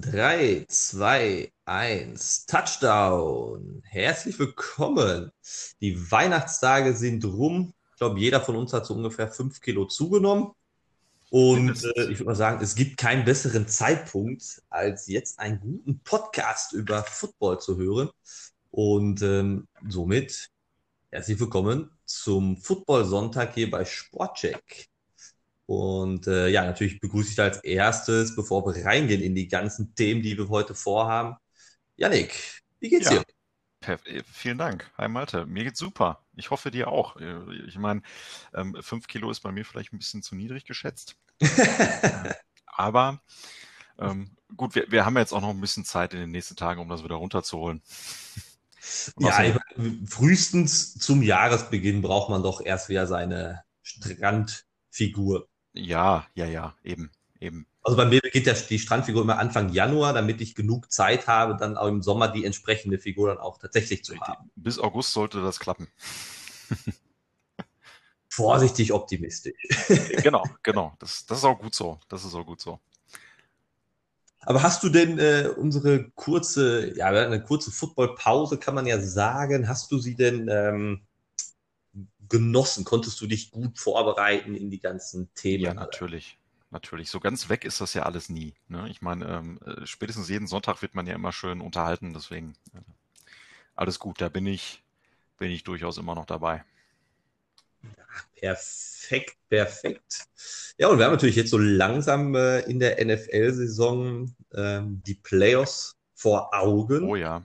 3, 2, 1, Touchdown. Herzlich willkommen. Die Weihnachtstage sind rum. Ich glaube, jeder von uns hat so ungefähr 5 Kilo zugenommen. Und äh, ich würde mal sagen, es gibt keinen besseren Zeitpunkt, als jetzt einen guten Podcast über Football zu hören. Und ähm, somit herzlich willkommen zum Football-Sonntag hier bei Sportcheck. Und äh, ja, natürlich begrüße ich als erstes, bevor wir reingehen in die ganzen Themen, die wir heute vorhaben. Janik, wie geht's ja. dir? Äh, vielen Dank. Hi Malte, mir geht's super. Ich hoffe dir auch. Äh, ich meine, ähm, fünf Kilo ist bei mir vielleicht ein bisschen zu niedrig geschätzt. Aber ähm, gut, wir, wir haben jetzt auch noch ein bisschen Zeit in den nächsten Tagen, um das wieder runterzuholen. ja, ich, frühestens zum Jahresbeginn braucht man doch erst wieder seine Strandfigur. Ja, ja, ja, eben, eben. Also bei mir beginnt ja die Strandfigur immer Anfang Januar, damit ich genug Zeit habe, dann auch im Sommer die entsprechende Figur dann auch tatsächlich zu haben. Bis August sollte das klappen. Vorsichtig optimistisch. genau, genau. Das, das ist auch gut so. Das ist auch gut so. Aber hast du denn äh, unsere kurze, ja, eine kurze Footballpause, kann man ja sagen, hast du sie denn ähm, genossen? Konntest du dich gut vorbereiten in die ganzen Themen? Ja, natürlich. Natürlich. So ganz weg ist das ja alles nie. Ne? Ich meine, ähm, äh, spätestens jeden Sonntag wird man ja immer schön unterhalten, deswegen äh, alles gut. Da bin ich, bin ich durchaus immer noch dabei. perfekt, perfekt. Ja, und wir haben natürlich jetzt so langsam äh, in der NFL-Saison ähm, die Playoffs vor Augen. Oh ja.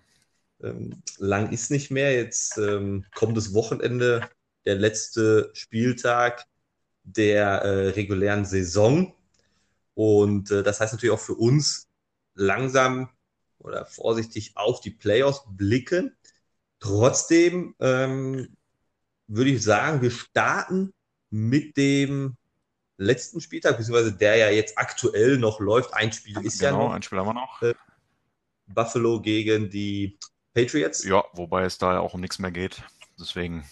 Ähm, lang ist nicht mehr. Jetzt ähm, kommt das Wochenende der letzte Spieltag der äh, regulären Saison. Und äh, das heißt natürlich auch für uns langsam oder vorsichtig auf die Playoffs blicken. Trotzdem ähm, würde ich sagen, wir starten mit dem letzten Spieltag, beziehungsweise der ja jetzt aktuell noch läuft. Ein Spiel ist genau, ja noch. ein Spiel haben wir noch. Äh, Buffalo gegen die Patriots. Ja, wobei es da ja auch um nichts mehr geht. Deswegen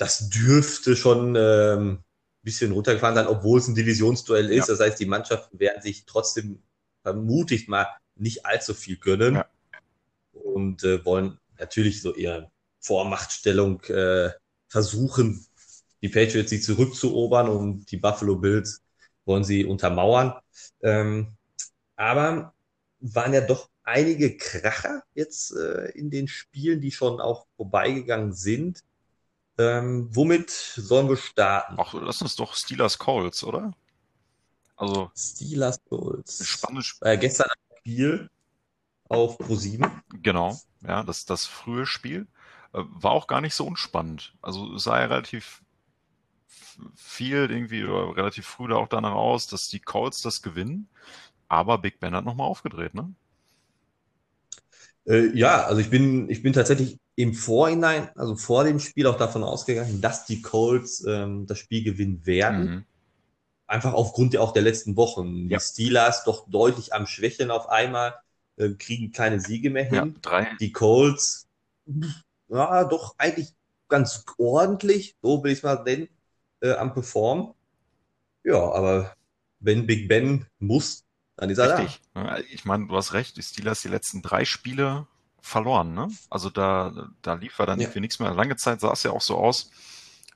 das dürfte schon ähm, ein bisschen runtergefahren sein, obwohl es ein Divisionsduell ist. Ja. Das heißt, die Mannschaften werden sich trotzdem vermutigt mal nicht allzu viel gönnen ja. und äh, wollen natürlich so ihre Vormachtstellung äh, versuchen, die Patriots sie zurückzuobern und die Buffalo Bills wollen sie untermauern. Ähm, aber waren ja doch einige Kracher jetzt äh, in den Spielen, die schon auch vorbeigegangen sind. Ähm, womit sollen wir starten? Ach, lass uns doch Steelers Colts, oder? Also. Steelers Colts. Spannendes Spiel. Äh, gestern ein Spiel auf Pro7. Genau, ja, das, das frühe Spiel. Äh, war auch gar nicht so unspannend. Also es sah ja relativ viel irgendwie oder relativ früh da auch danach aus, dass die Colts das gewinnen. Aber Big Ben hat nochmal aufgedreht, ne? Äh, ja, also ich bin, ich bin tatsächlich im Vorhinein, also vor dem Spiel auch davon ausgegangen, dass die Colts ähm, das Spiel gewinnen werden. Mhm. Einfach aufgrund ja auch der letzten Wochen. Ja. Die Steelers doch deutlich am Schwächeln auf einmal, äh, kriegen keine Siege mehr hin. Ja. Die Colts, ja, doch eigentlich ganz ordentlich, so will ich es mal nennen, äh, am Perform. Ja, aber wenn Big Ben muss, dann ist er Richtig. da. Ich meine, du hast recht, die Steelers die letzten drei Spiele verloren. Ne? Also da, da lief er dann ja. irgendwie nichts mehr. Lange Zeit sah es ja auch so aus,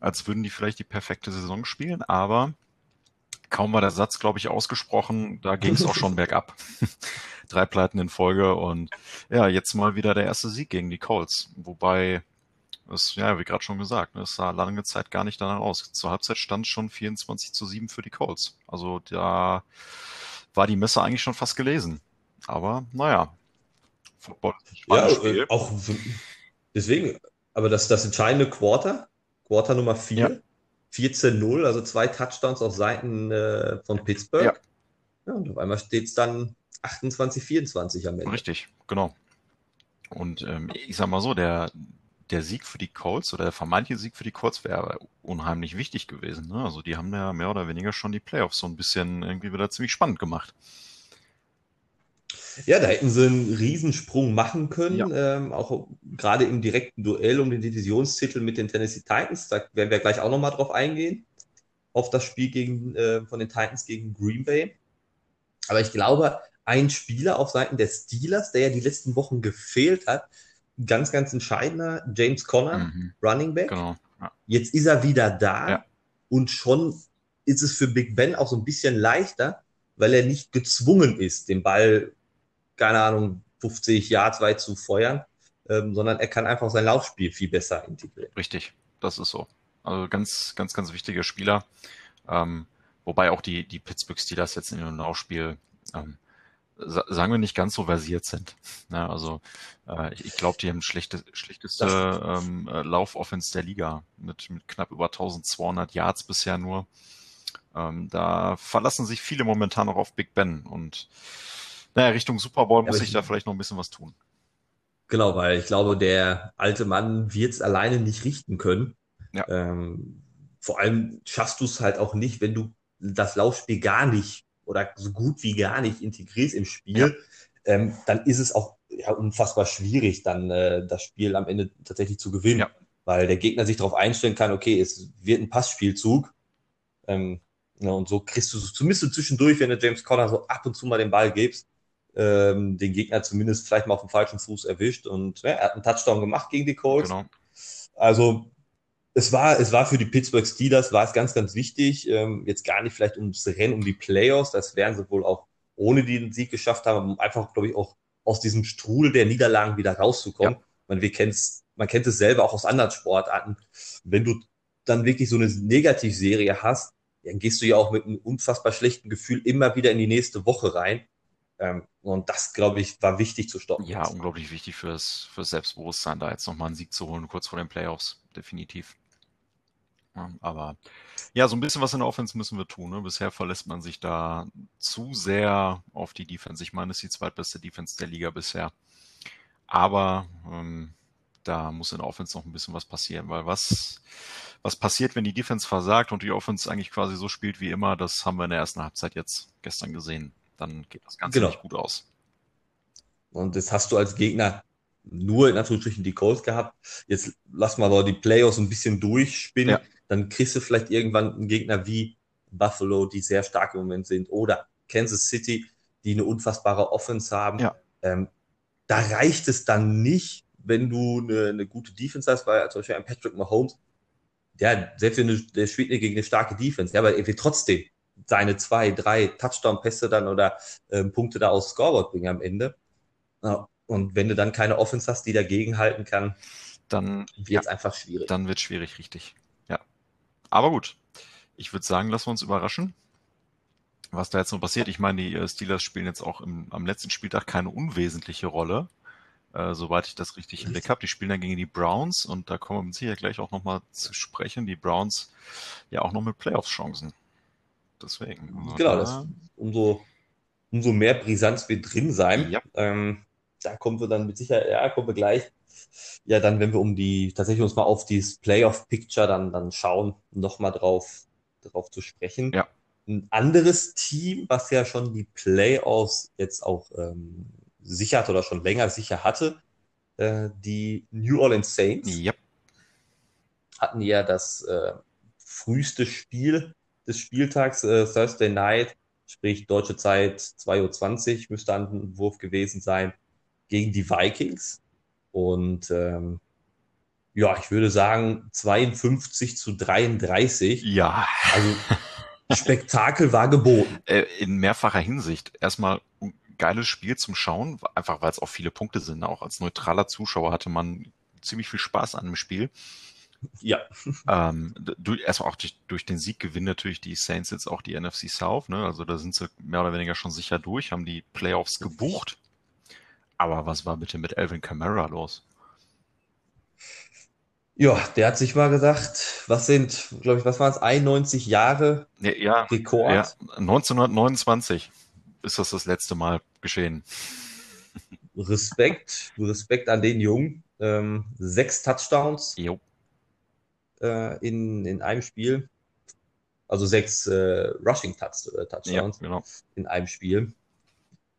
als würden die vielleicht die perfekte Saison spielen, aber kaum war der Satz, glaube ich, ausgesprochen, da ging es auch schon bergab. Drei Pleiten in Folge und ja, jetzt mal wieder der erste Sieg gegen die Colts. Wobei es, ja, wie gerade schon gesagt, ne, es sah lange Zeit gar nicht danach aus. Zur Halbzeit stand schon 24 zu 7 für die Colts. Also da war die Messe eigentlich schon fast gelesen. Aber naja, Football ja, Spiel. auch deswegen, aber das, das entscheidende Quarter, Quarter Nummer 4, ja. 14-0, also zwei Touchdowns auf Seiten äh, von Pittsburgh. Ja. ja. Und auf einmal steht es dann 28-24 am Ende. Richtig, genau. Und ähm, ich sag mal so, der, der Sieg für die Colts oder der vermeintliche Sieg für die Colts wäre unheimlich wichtig gewesen. Ne? Also die haben ja mehr oder weniger schon die Playoffs so ein bisschen irgendwie wieder ziemlich spannend gemacht. Ja, da hätten sie einen Riesensprung machen können, ja. ähm, auch gerade im direkten Duell um den Divisionstitel mit den Tennessee Titans. Da werden wir gleich auch nochmal drauf eingehen, auf das Spiel gegen, äh, von den Titans gegen Green Bay. Aber ich glaube, ein Spieler auf Seiten der Steelers, der ja die letzten Wochen gefehlt hat. Ganz, ganz entscheidender, James Conner, mhm. Running Back. Genau. Ja. Jetzt ist er wieder da ja. und schon ist es für Big Ben auch so ein bisschen leichter, weil er nicht gezwungen ist, den Ball, keine Ahnung, 50 Yards weit zu feuern, ähm, sondern er kann einfach sein Laufspiel viel besser integrieren. Richtig, das ist so. Also ganz, ganz, ganz wichtiger Spieler. Ähm, wobei auch die, die Pittsburgh Steelers jetzt in dem Laufspiel ähm, sagen wir nicht ganz so versiert sind. Ja, also äh, ich, ich glaube, die haben schlechte, schlechteste ähm, äh, Laufoffense der Liga mit, mit knapp über 1200 Yards bisher nur. Ähm, da verlassen sich viele momentan noch auf Big Ben und naja, Richtung Super Bowl muss ich da vielleicht noch ein bisschen was tun. Genau, weil ich glaube, der alte Mann wird es alleine nicht richten können. Ja. Ähm, vor allem schaffst du es halt auch nicht, wenn du das Laufspiel gar nicht oder so gut wie gar nicht integrierst im Spiel, ja. ähm, dann ist es auch ja, unfassbar schwierig, dann äh, das Spiel am Ende tatsächlich zu gewinnen. Ja. Weil der Gegner sich darauf einstellen kann, okay, es wird ein Passspielzug. Ähm, ja, und so kriegst du zumindest so zwischendurch, wenn du James Conner so ab und zu mal den Ball gibst, ähm, den Gegner zumindest vielleicht mal auf dem falschen Fuß erwischt. Und ja, er hat einen Touchdown gemacht gegen die Colts. Genau. Also es war, es war für die Pittsburgh Steelers, war es ganz, ganz wichtig. Ähm, jetzt gar nicht vielleicht ums Rennen um die Playoffs, das werden sie wohl auch ohne den Sieg geschafft haben, um einfach, glaube ich, auch aus diesem Strudel der Niederlagen wieder rauszukommen. Ja. Man, wir kennen's, man kennt es selber auch aus anderen Sportarten. Wenn du dann wirklich so eine Negativserie hast, dann gehst du ja auch mit einem unfassbar schlechten Gefühl immer wieder in die nächste Woche rein. Ähm, und das, glaube ich, war wichtig zu stoppen. Ja, unglaublich wichtig fürs, fürs Selbstbewusstsein, da jetzt nochmal einen Sieg zu holen, kurz vor den Playoffs, definitiv. Aber ja, so ein bisschen was in der Offense müssen wir tun. Ne? Bisher verlässt man sich da zu sehr auf die Defense. Ich meine, es ist die zweitbeste Defense der Liga bisher. Aber ähm, da muss in der Offense noch ein bisschen was passieren, weil was, was passiert, wenn die Defense versagt und die Offense eigentlich quasi so spielt wie immer, das haben wir in der ersten Halbzeit jetzt gestern gesehen. Dann geht das Ganze genau. nicht gut aus. Und das hast du als Gegner nur in Anführungsstrichen die Colts gehabt. Jetzt lass mal die Playoffs ein bisschen durchspinnen. Ja. Dann kriegst du vielleicht irgendwann einen Gegner wie Buffalo, die sehr stark im Moment sind, oder Kansas City, die eine unfassbare Offense haben. Ja. Ähm, da reicht es dann nicht, wenn du eine, eine gute Defense hast, weil zum Beispiel ein Patrick Mahomes, der, selbst wenn du, der spielt gegen eine starke Defense, ja, aber er wird trotzdem seine zwei, drei Touchdown-Pässe dann oder ähm, Punkte da aufs Scoreboard bringen am Ende. Ja, und wenn du dann keine Offense hast, die dagegen halten kann, dann wird es ja, einfach schwierig. Dann wird es schwierig, richtig. Aber gut. Ich würde sagen, lassen wir uns überraschen, was da jetzt noch passiert. Ich meine, die äh, Steelers spielen jetzt auch im, am letzten Spieltag keine unwesentliche Rolle äh, soweit ich das richtig im Blick habe. Die spielen dann gegen die Browns und da kommen wir mit Sicherheit gleich auch nochmal zu sprechen. Die Browns ja auch noch mit Playoffs-Chancen. Deswegen. Genau, das, umso, umso mehr Brisanz wird drin sein. Ja. Ähm, da kommen wir dann mit Sicherheit, ja, kommen wir gleich. Ja, dann, wenn wir um die, tatsächlich uns mal auf dieses Playoff-Picture dann, dann schauen, nochmal drauf, drauf zu sprechen. Ja. Ein anderes Team, was ja schon die Playoffs jetzt auch ähm, sicher hat oder schon länger sicher hatte. Äh, die New Orleans Saints yep. hatten ja das äh, früheste Spiel des Spieltags, äh, Thursday Night, sprich deutsche Zeit 2.20 Uhr, müsste ein Wurf gewesen sein, gegen die Vikings. Und ähm, ja, ich würde sagen 52 zu 33. Ja. Also Spektakel war geboten. Äh, in mehrfacher Hinsicht. Erstmal geiles Spiel zum Schauen, einfach weil es auch viele Punkte sind. Auch als neutraler Zuschauer hatte man ziemlich viel Spaß an dem Spiel. Ja. Ähm, durch, erstmal auch durch, durch den Sieg gewinnen natürlich die Saints jetzt auch die NFC South. Ne? Also da sind sie mehr oder weniger schon sicher durch, haben die Playoffs gebucht. Aber was war bitte mit Alvin Kamara los? Ja, der hat sich mal gesagt, was sind, glaube ich, was waren es, 91 Jahre ja, ja, Rekord? Ja, 1929 ist das das letzte Mal geschehen. Respekt, Respekt an den Jungen. Ähm, sechs Touchdowns äh, in, in einem Spiel. Also sechs äh, Rushing äh, Touchdowns ja, genau. in einem Spiel.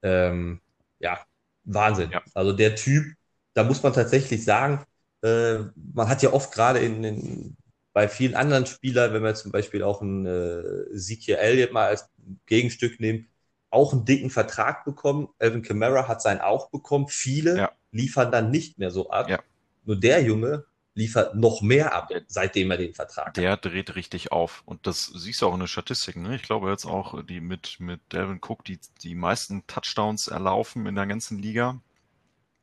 Ähm, ja, Wahnsinn. Ja. Also der Typ, da muss man tatsächlich sagen, äh, man hat ja oft gerade in, in, bei vielen anderen Spielern, wenn man zum Beispiel auch einen äh, Ezekiel Elliott mal als Gegenstück nimmt, auch einen dicken Vertrag bekommen. Alvin Kamara hat seinen auch bekommen. Viele ja. liefern dann nicht mehr so ab. Ja. Nur der Junge liefert noch mehr ab, seitdem er den Vertrag der hat. Der dreht richtig auf. Und das siehst du auch in den Statistiken. Ne? Ich glaube jetzt auch, die mit, mit Delvin Cook, die, die meisten Touchdowns erlaufen in der ganzen Liga.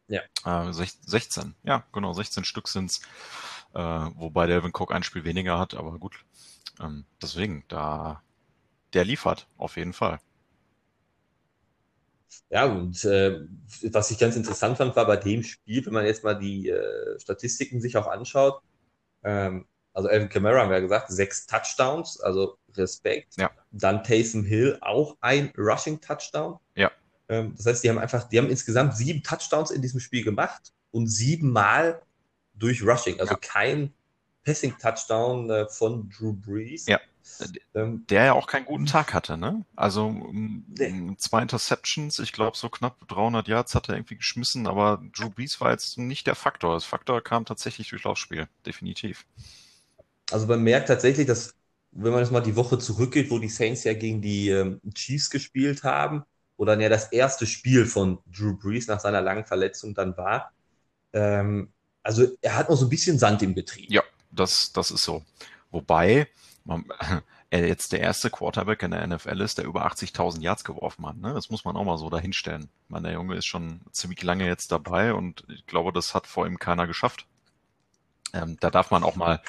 Ja. Äh, 16, ja, genau, 16 Stück sind's. Äh, wobei Delvin Cook ein Spiel weniger hat, aber gut. Ähm, deswegen, da, der liefert, auf jeden Fall. Ja, und äh, was ich ganz interessant fand, war bei dem Spiel, wenn man jetzt mal die äh, Statistiken sich auch anschaut, ähm, also Evan Kamara haben wir ja gesagt, sechs Touchdowns, also Respekt. Ja. Dann Taysom Hill auch ein Rushing Touchdown. Ja. Ähm, das heißt, die haben einfach, die haben insgesamt sieben Touchdowns in diesem Spiel gemacht und siebenmal durch Rushing. Also ja. kein Passing Touchdown äh, von Drew Brees. Ja. Der ja auch keinen guten Tag hatte, ne? Also nee. zwei Interceptions, ich glaube so knapp 300 Yards hat er irgendwie geschmissen, aber Drew Brees war jetzt nicht der Faktor. Das Faktor kam tatsächlich durch Laufspiel, definitiv. Also man merkt tatsächlich, dass wenn man jetzt mal die Woche zurückgeht, wo die Saints ja gegen die ähm, Chiefs gespielt haben, wo dann ja das erste Spiel von Drew Brees nach seiner langen Verletzung dann war, ähm, also er hat noch so ein bisschen Sand im Betrieb. Ja, das, das ist so. Wobei, man, er jetzt der erste Quarterback in der NFL ist, der über 80.000 Yards geworfen hat. Ne? Das muss man auch mal so dahinstellen. Ich meine, der Junge ist schon ziemlich lange jetzt dabei und ich glaube, das hat vor ihm keiner geschafft. Ähm, da darf man auch mal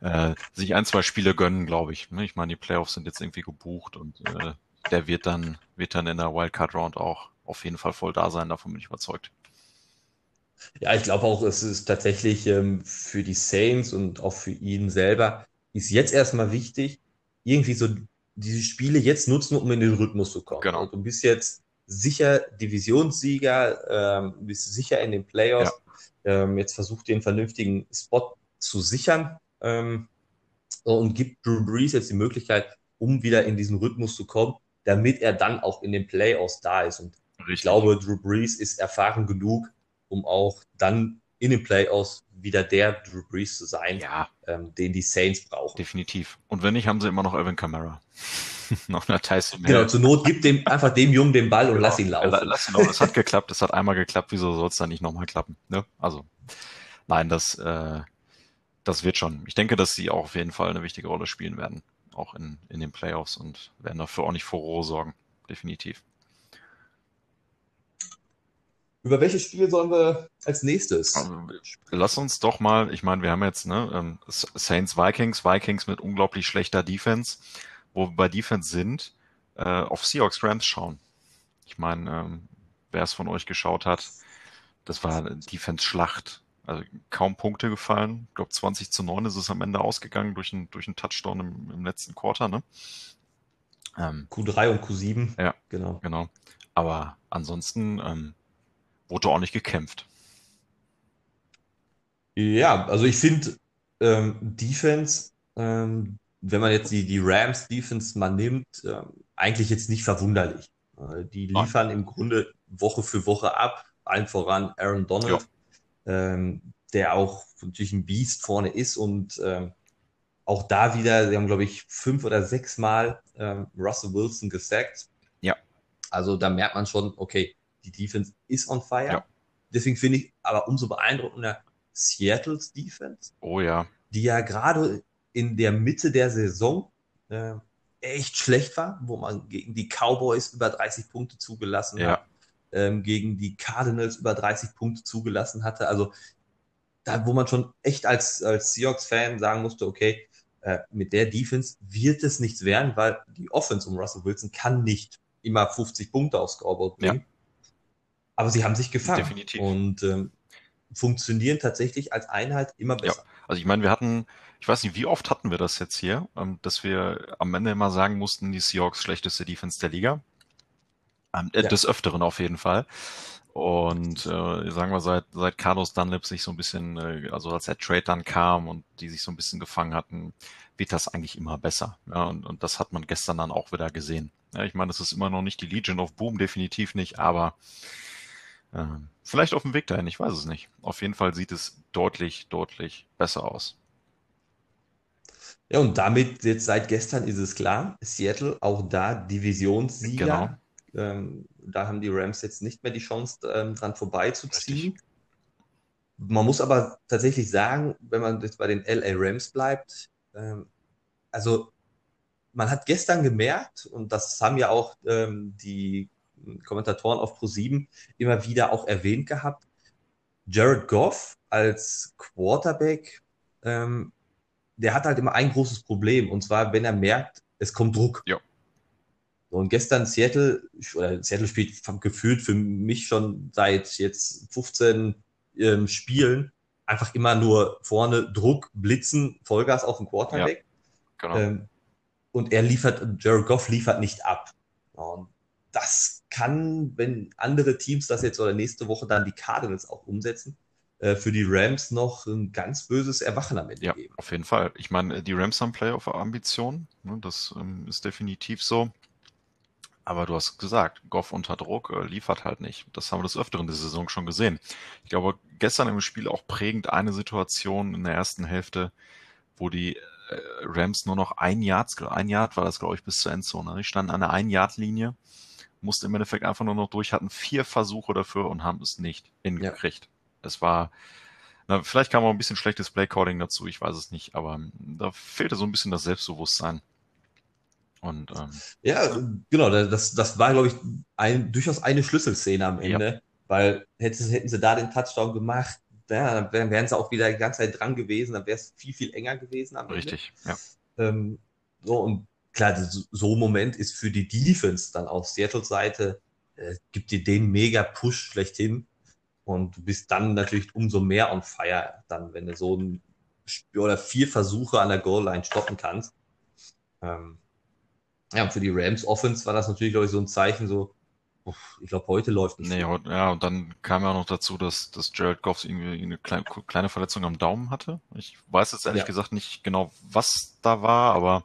äh, sich ein, zwei Spiele gönnen, glaube ich. Ne? Ich meine, die Playoffs sind jetzt irgendwie gebucht und äh, der wird dann, wird dann in der Wildcard Round auch auf jeden Fall voll da sein, davon bin ich überzeugt. Ja, ich glaube auch, es ist tatsächlich ähm, für die Saints und auch für ihn selber ist jetzt erstmal wichtig, irgendwie so diese Spiele jetzt nutzen, um in den Rhythmus zu kommen. Genau. Also du bist jetzt sicher Divisionssieger, ähm, bist sicher in den Playoffs. Ja. Ähm, jetzt versucht den vernünftigen Spot zu sichern ähm, und gibt Drew Brees jetzt die Möglichkeit, um wieder in diesen Rhythmus zu kommen, damit er dann auch in den Playoffs da ist. Und Richtig. ich glaube, Drew Brees ist erfahren genug, um auch dann in den Playoffs wieder der Drew Brees zu sein, ja. ähm, den die Saints brauchen. Definitiv. Und wenn nicht, haben sie immer noch Alvin Kamara. noch eine Tyson Genau, zur Not gibt dem einfach dem Jungen den Ball und genau. lass ihn laufen. Lass ihn laufen. Es hat geklappt, es hat einmal geklappt, wieso soll es dann nicht nochmal klappen? Ne? Also, nein, das, äh, das wird schon. Ich denke, dass sie auch auf jeden Fall eine wichtige Rolle spielen werden, auch in, in den Playoffs und werden dafür auch nicht Furore sorgen. Definitiv. Über welches Spiel sollen wir als nächstes? Also, lass uns doch mal, ich meine, wir haben jetzt ne, ähm, Saints Vikings, Vikings mit unglaublich schlechter Defense, wo wir bei Defense sind, äh, auf Seahawks Rams schauen. Ich meine, ähm, wer es von euch geschaut hat, das war Defense-Schlacht. Also kaum Punkte gefallen. Ich glaube 20 zu 9 ist es am Ende ausgegangen durch einen durch einen Touchdown im, im letzten Quarter, ne? Ähm, Q3 und Q7. Ja, genau. genau. Aber ansonsten ähm, wurde auch nicht gekämpft. Ja, also ich finde ähm, Defense, ähm, wenn man jetzt die, die Rams Defense mal nimmt, ähm, eigentlich jetzt nicht verwunderlich. Äh, die liefern Nein. im Grunde Woche für Woche ab, allen voran Aaron Donald, ähm, der auch natürlich ein Biest vorne ist und ähm, auch da wieder, sie haben glaube ich fünf oder sechs Mal ähm, Russell Wilson gesackt. Ja. Also da merkt man schon, okay, die Defense ist on fire. Ja. Deswegen finde ich aber umso beeindruckender Seattles Defense. Oh ja. Die ja gerade in der Mitte der Saison äh, echt schlecht war, wo man gegen die Cowboys über 30 Punkte zugelassen ja. hat, ähm, gegen die Cardinals über 30 Punkte zugelassen hatte. Also da, wo man schon echt als, als Seahawks-Fan sagen musste, okay, äh, mit der Defense wird es nichts werden, weil die Offense um Russell Wilson kann nicht immer 50 Punkte aufs Scoreboard bringen. Ja. Aber sie haben sich gefangen. Definitiv. Und ähm, funktionieren tatsächlich als Einheit immer besser. Ja, also ich meine, wir hatten, ich weiß nicht, wie oft hatten wir das jetzt hier, ähm, dass wir am Ende immer sagen mussten, die Seahawks schlechteste Defense der Liga. Ähm, äh, ja. Des Öfteren auf jeden Fall. Und äh, sagen wir, seit, seit Carlos Dunlap sich so ein bisschen, äh, also als der Trade dann kam und die sich so ein bisschen gefangen hatten, wird das eigentlich immer besser. Ja, und, und das hat man gestern dann auch wieder gesehen. Ja, ich meine, das ist immer noch nicht die Legion of Boom, definitiv nicht, aber vielleicht auf dem Weg dahin, ich weiß es nicht. Auf jeden Fall sieht es deutlich, deutlich besser aus. Ja, und damit jetzt seit gestern ist es klar, Seattle auch da Divisionssieger. Genau. Ähm, da haben die Rams jetzt nicht mehr die Chance, ähm, dran vorbeizuziehen. Richtig. Man muss aber tatsächlich sagen, wenn man jetzt bei den LA Rams bleibt, ähm, also man hat gestern gemerkt, und das haben ja auch ähm, die Kommentatoren auf Pro7 immer wieder auch erwähnt gehabt, Jared Goff als Quarterback, ähm, der hat halt immer ein großes Problem, und zwar, wenn er merkt, es kommt Druck. Ja. Und gestern Seattle, oder Seattle spielt gefühlt für mich schon seit jetzt 15 ähm, Spielen einfach immer nur vorne Druck, Blitzen, Vollgas auf den Quarterback. Ja, genau. Ähm, und er liefert, Jared Goff liefert nicht ab. Und das kann, wenn andere Teams das jetzt oder nächste Woche dann die Cardinals auch umsetzen, äh, für die Rams noch ein ganz böses Erwachen am Ende ja, geben. Auf jeden Fall. Ich meine, die Rams haben Playoff-Ambitionen. Ne, das ähm, ist definitiv so. Aber du hast gesagt, Goff unter Druck äh, liefert halt nicht. Das haben wir des Öfteren der Saison schon gesehen. Ich glaube, gestern im Spiel auch prägend eine Situation in der ersten Hälfte, wo die äh, Rams nur noch ein Yard, ein Yard war das, glaube ich, bis zur Endzone. Die standen an der Ein-Yard-Linie, mussten im Endeffekt einfach nur noch durch, hatten vier Versuche dafür und haben es nicht hingekriegt. Ja. Es war, na, vielleicht kam auch ein bisschen schlechtes Play-Calling dazu, ich weiß es nicht, aber da fehlte so ein bisschen das Selbstbewusstsein. Und, ähm, ja, genau, das, das war, glaube ich, ein, durchaus eine Schlüsselszene am Ende, ja. weil hätten, hätten sie da den Touchdown gemacht, ja, dann wären, wären sie auch wieder die ganze Zeit dran gewesen, dann wäre es viel, viel enger gewesen am Richtig, Ende. ja. Ähm, so, und klar, so ein Moment ist für die Defense dann auf Seattles Seite, äh, gibt dir den mega Push schlechthin. Und du bist dann natürlich umso mehr on fire, dann, wenn du so ein oder vier Versuche an der Goal Line stoppen kannst. Ähm, ja, und für die Rams Offense war das natürlich, glaube ich, so ein Zeichen, so, ich glaube, heute läuft nicht. Nee, heute, ja, und dann kam ja auch noch dazu, dass, dass Jared Goff irgendwie eine kleine, kleine Verletzung am Daumen hatte. Ich weiß jetzt ehrlich ja. gesagt nicht genau, was da war, aber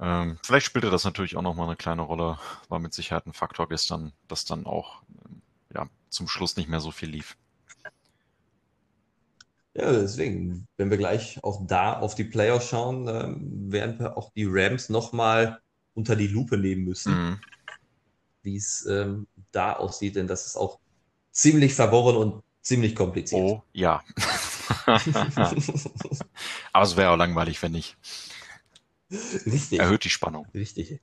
ähm, vielleicht spielte das natürlich auch nochmal eine kleine Rolle. War mit Sicherheit ein Faktor gestern, dass dann auch ähm, ja, zum Schluss nicht mehr so viel lief. Ja, deswegen, wenn wir gleich auch da auf die Playoffs schauen, ähm, werden wir auch die Rams nochmal unter die Lupe nehmen müssen. Mhm wie es ähm, da aussieht, denn das ist auch ziemlich verworren und ziemlich kompliziert. Oh, ja. Aber es wäre auch langweilig, wenn nicht. Richtig. Erhöht die Spannung. Richtig.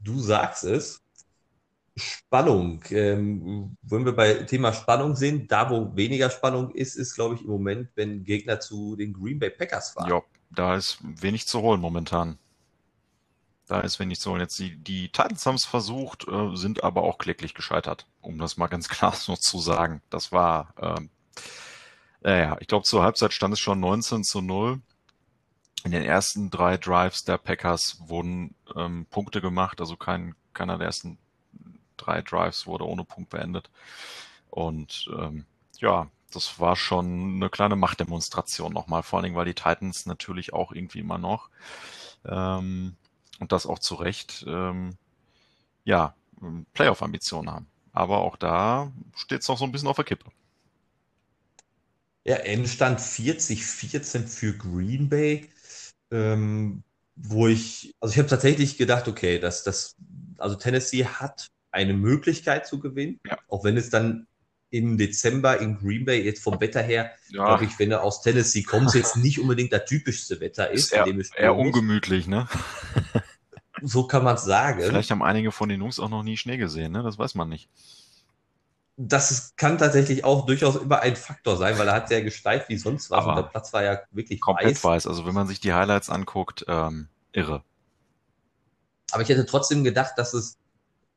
Du sagst es. Spannung. Ähm, wenn wir bei Thema Spannung sind, da wo weniger Spannung ist, ist, glaube ich, im Moment, wenn Gegner zu den Green Bay Packers fahren. Ja, da ist wenig zu holen momentan. Da ist wenig zu holen. Jetzt die, die Titans haben es versucht, äh, sind aber auch kläglich gescheitert, um das mal ganz klar so zu sagen. Das war, ähm, naja, ich glaube, zur Halbzeit stand es schon 19 zu 0. In den ersten drei Drives der Packers wurden ähm, Punkte gemacht, also kein, keiner der ersten drei Drives wurde ohne Punkt beendet. Und ähm, ja, das war schon eine kleine Machtdemonstration nochmal, vor allen Dingen, weil die Titans natürlich auch irgendwie immer noch ähm, und das auch zu Recht, ähm, ja, Playoff-Ambitionen haben. Aber auch da steht es noch so ein bisschen auf der Kippe. Ja, Endstand 40-14 für Green Bay, ähm, wo ich, also ich habe tatsächlich gedacht, okay, dass das, also Tennessee hat eine Möglichkeit zu gewinnen, ja. auch wenn es dann im Dezember in Green Bay jetzt vom Wetter her, ja. glaube ich, wenn er aus Tennessee kommt, jetzt nicht unbedingt das typischste Wetter ist. ist eher, eher ungemütlich, ne? So kann man es sagen. Vielleicht haben einige von den Jungs auch noch nie Schnee gesehen, ne? Das weiß man nicht. Das kann tatsächlich auch durchaus immer ein Faktor sein, weil er hat sehr gesteift wie sonst was Aber und der Platz war ja wirklich komplett weiß. weiß. Also wenn man sich die Highlights anguckt, ähm, irre. Aber ich hätte trotzdem gedacht, dass es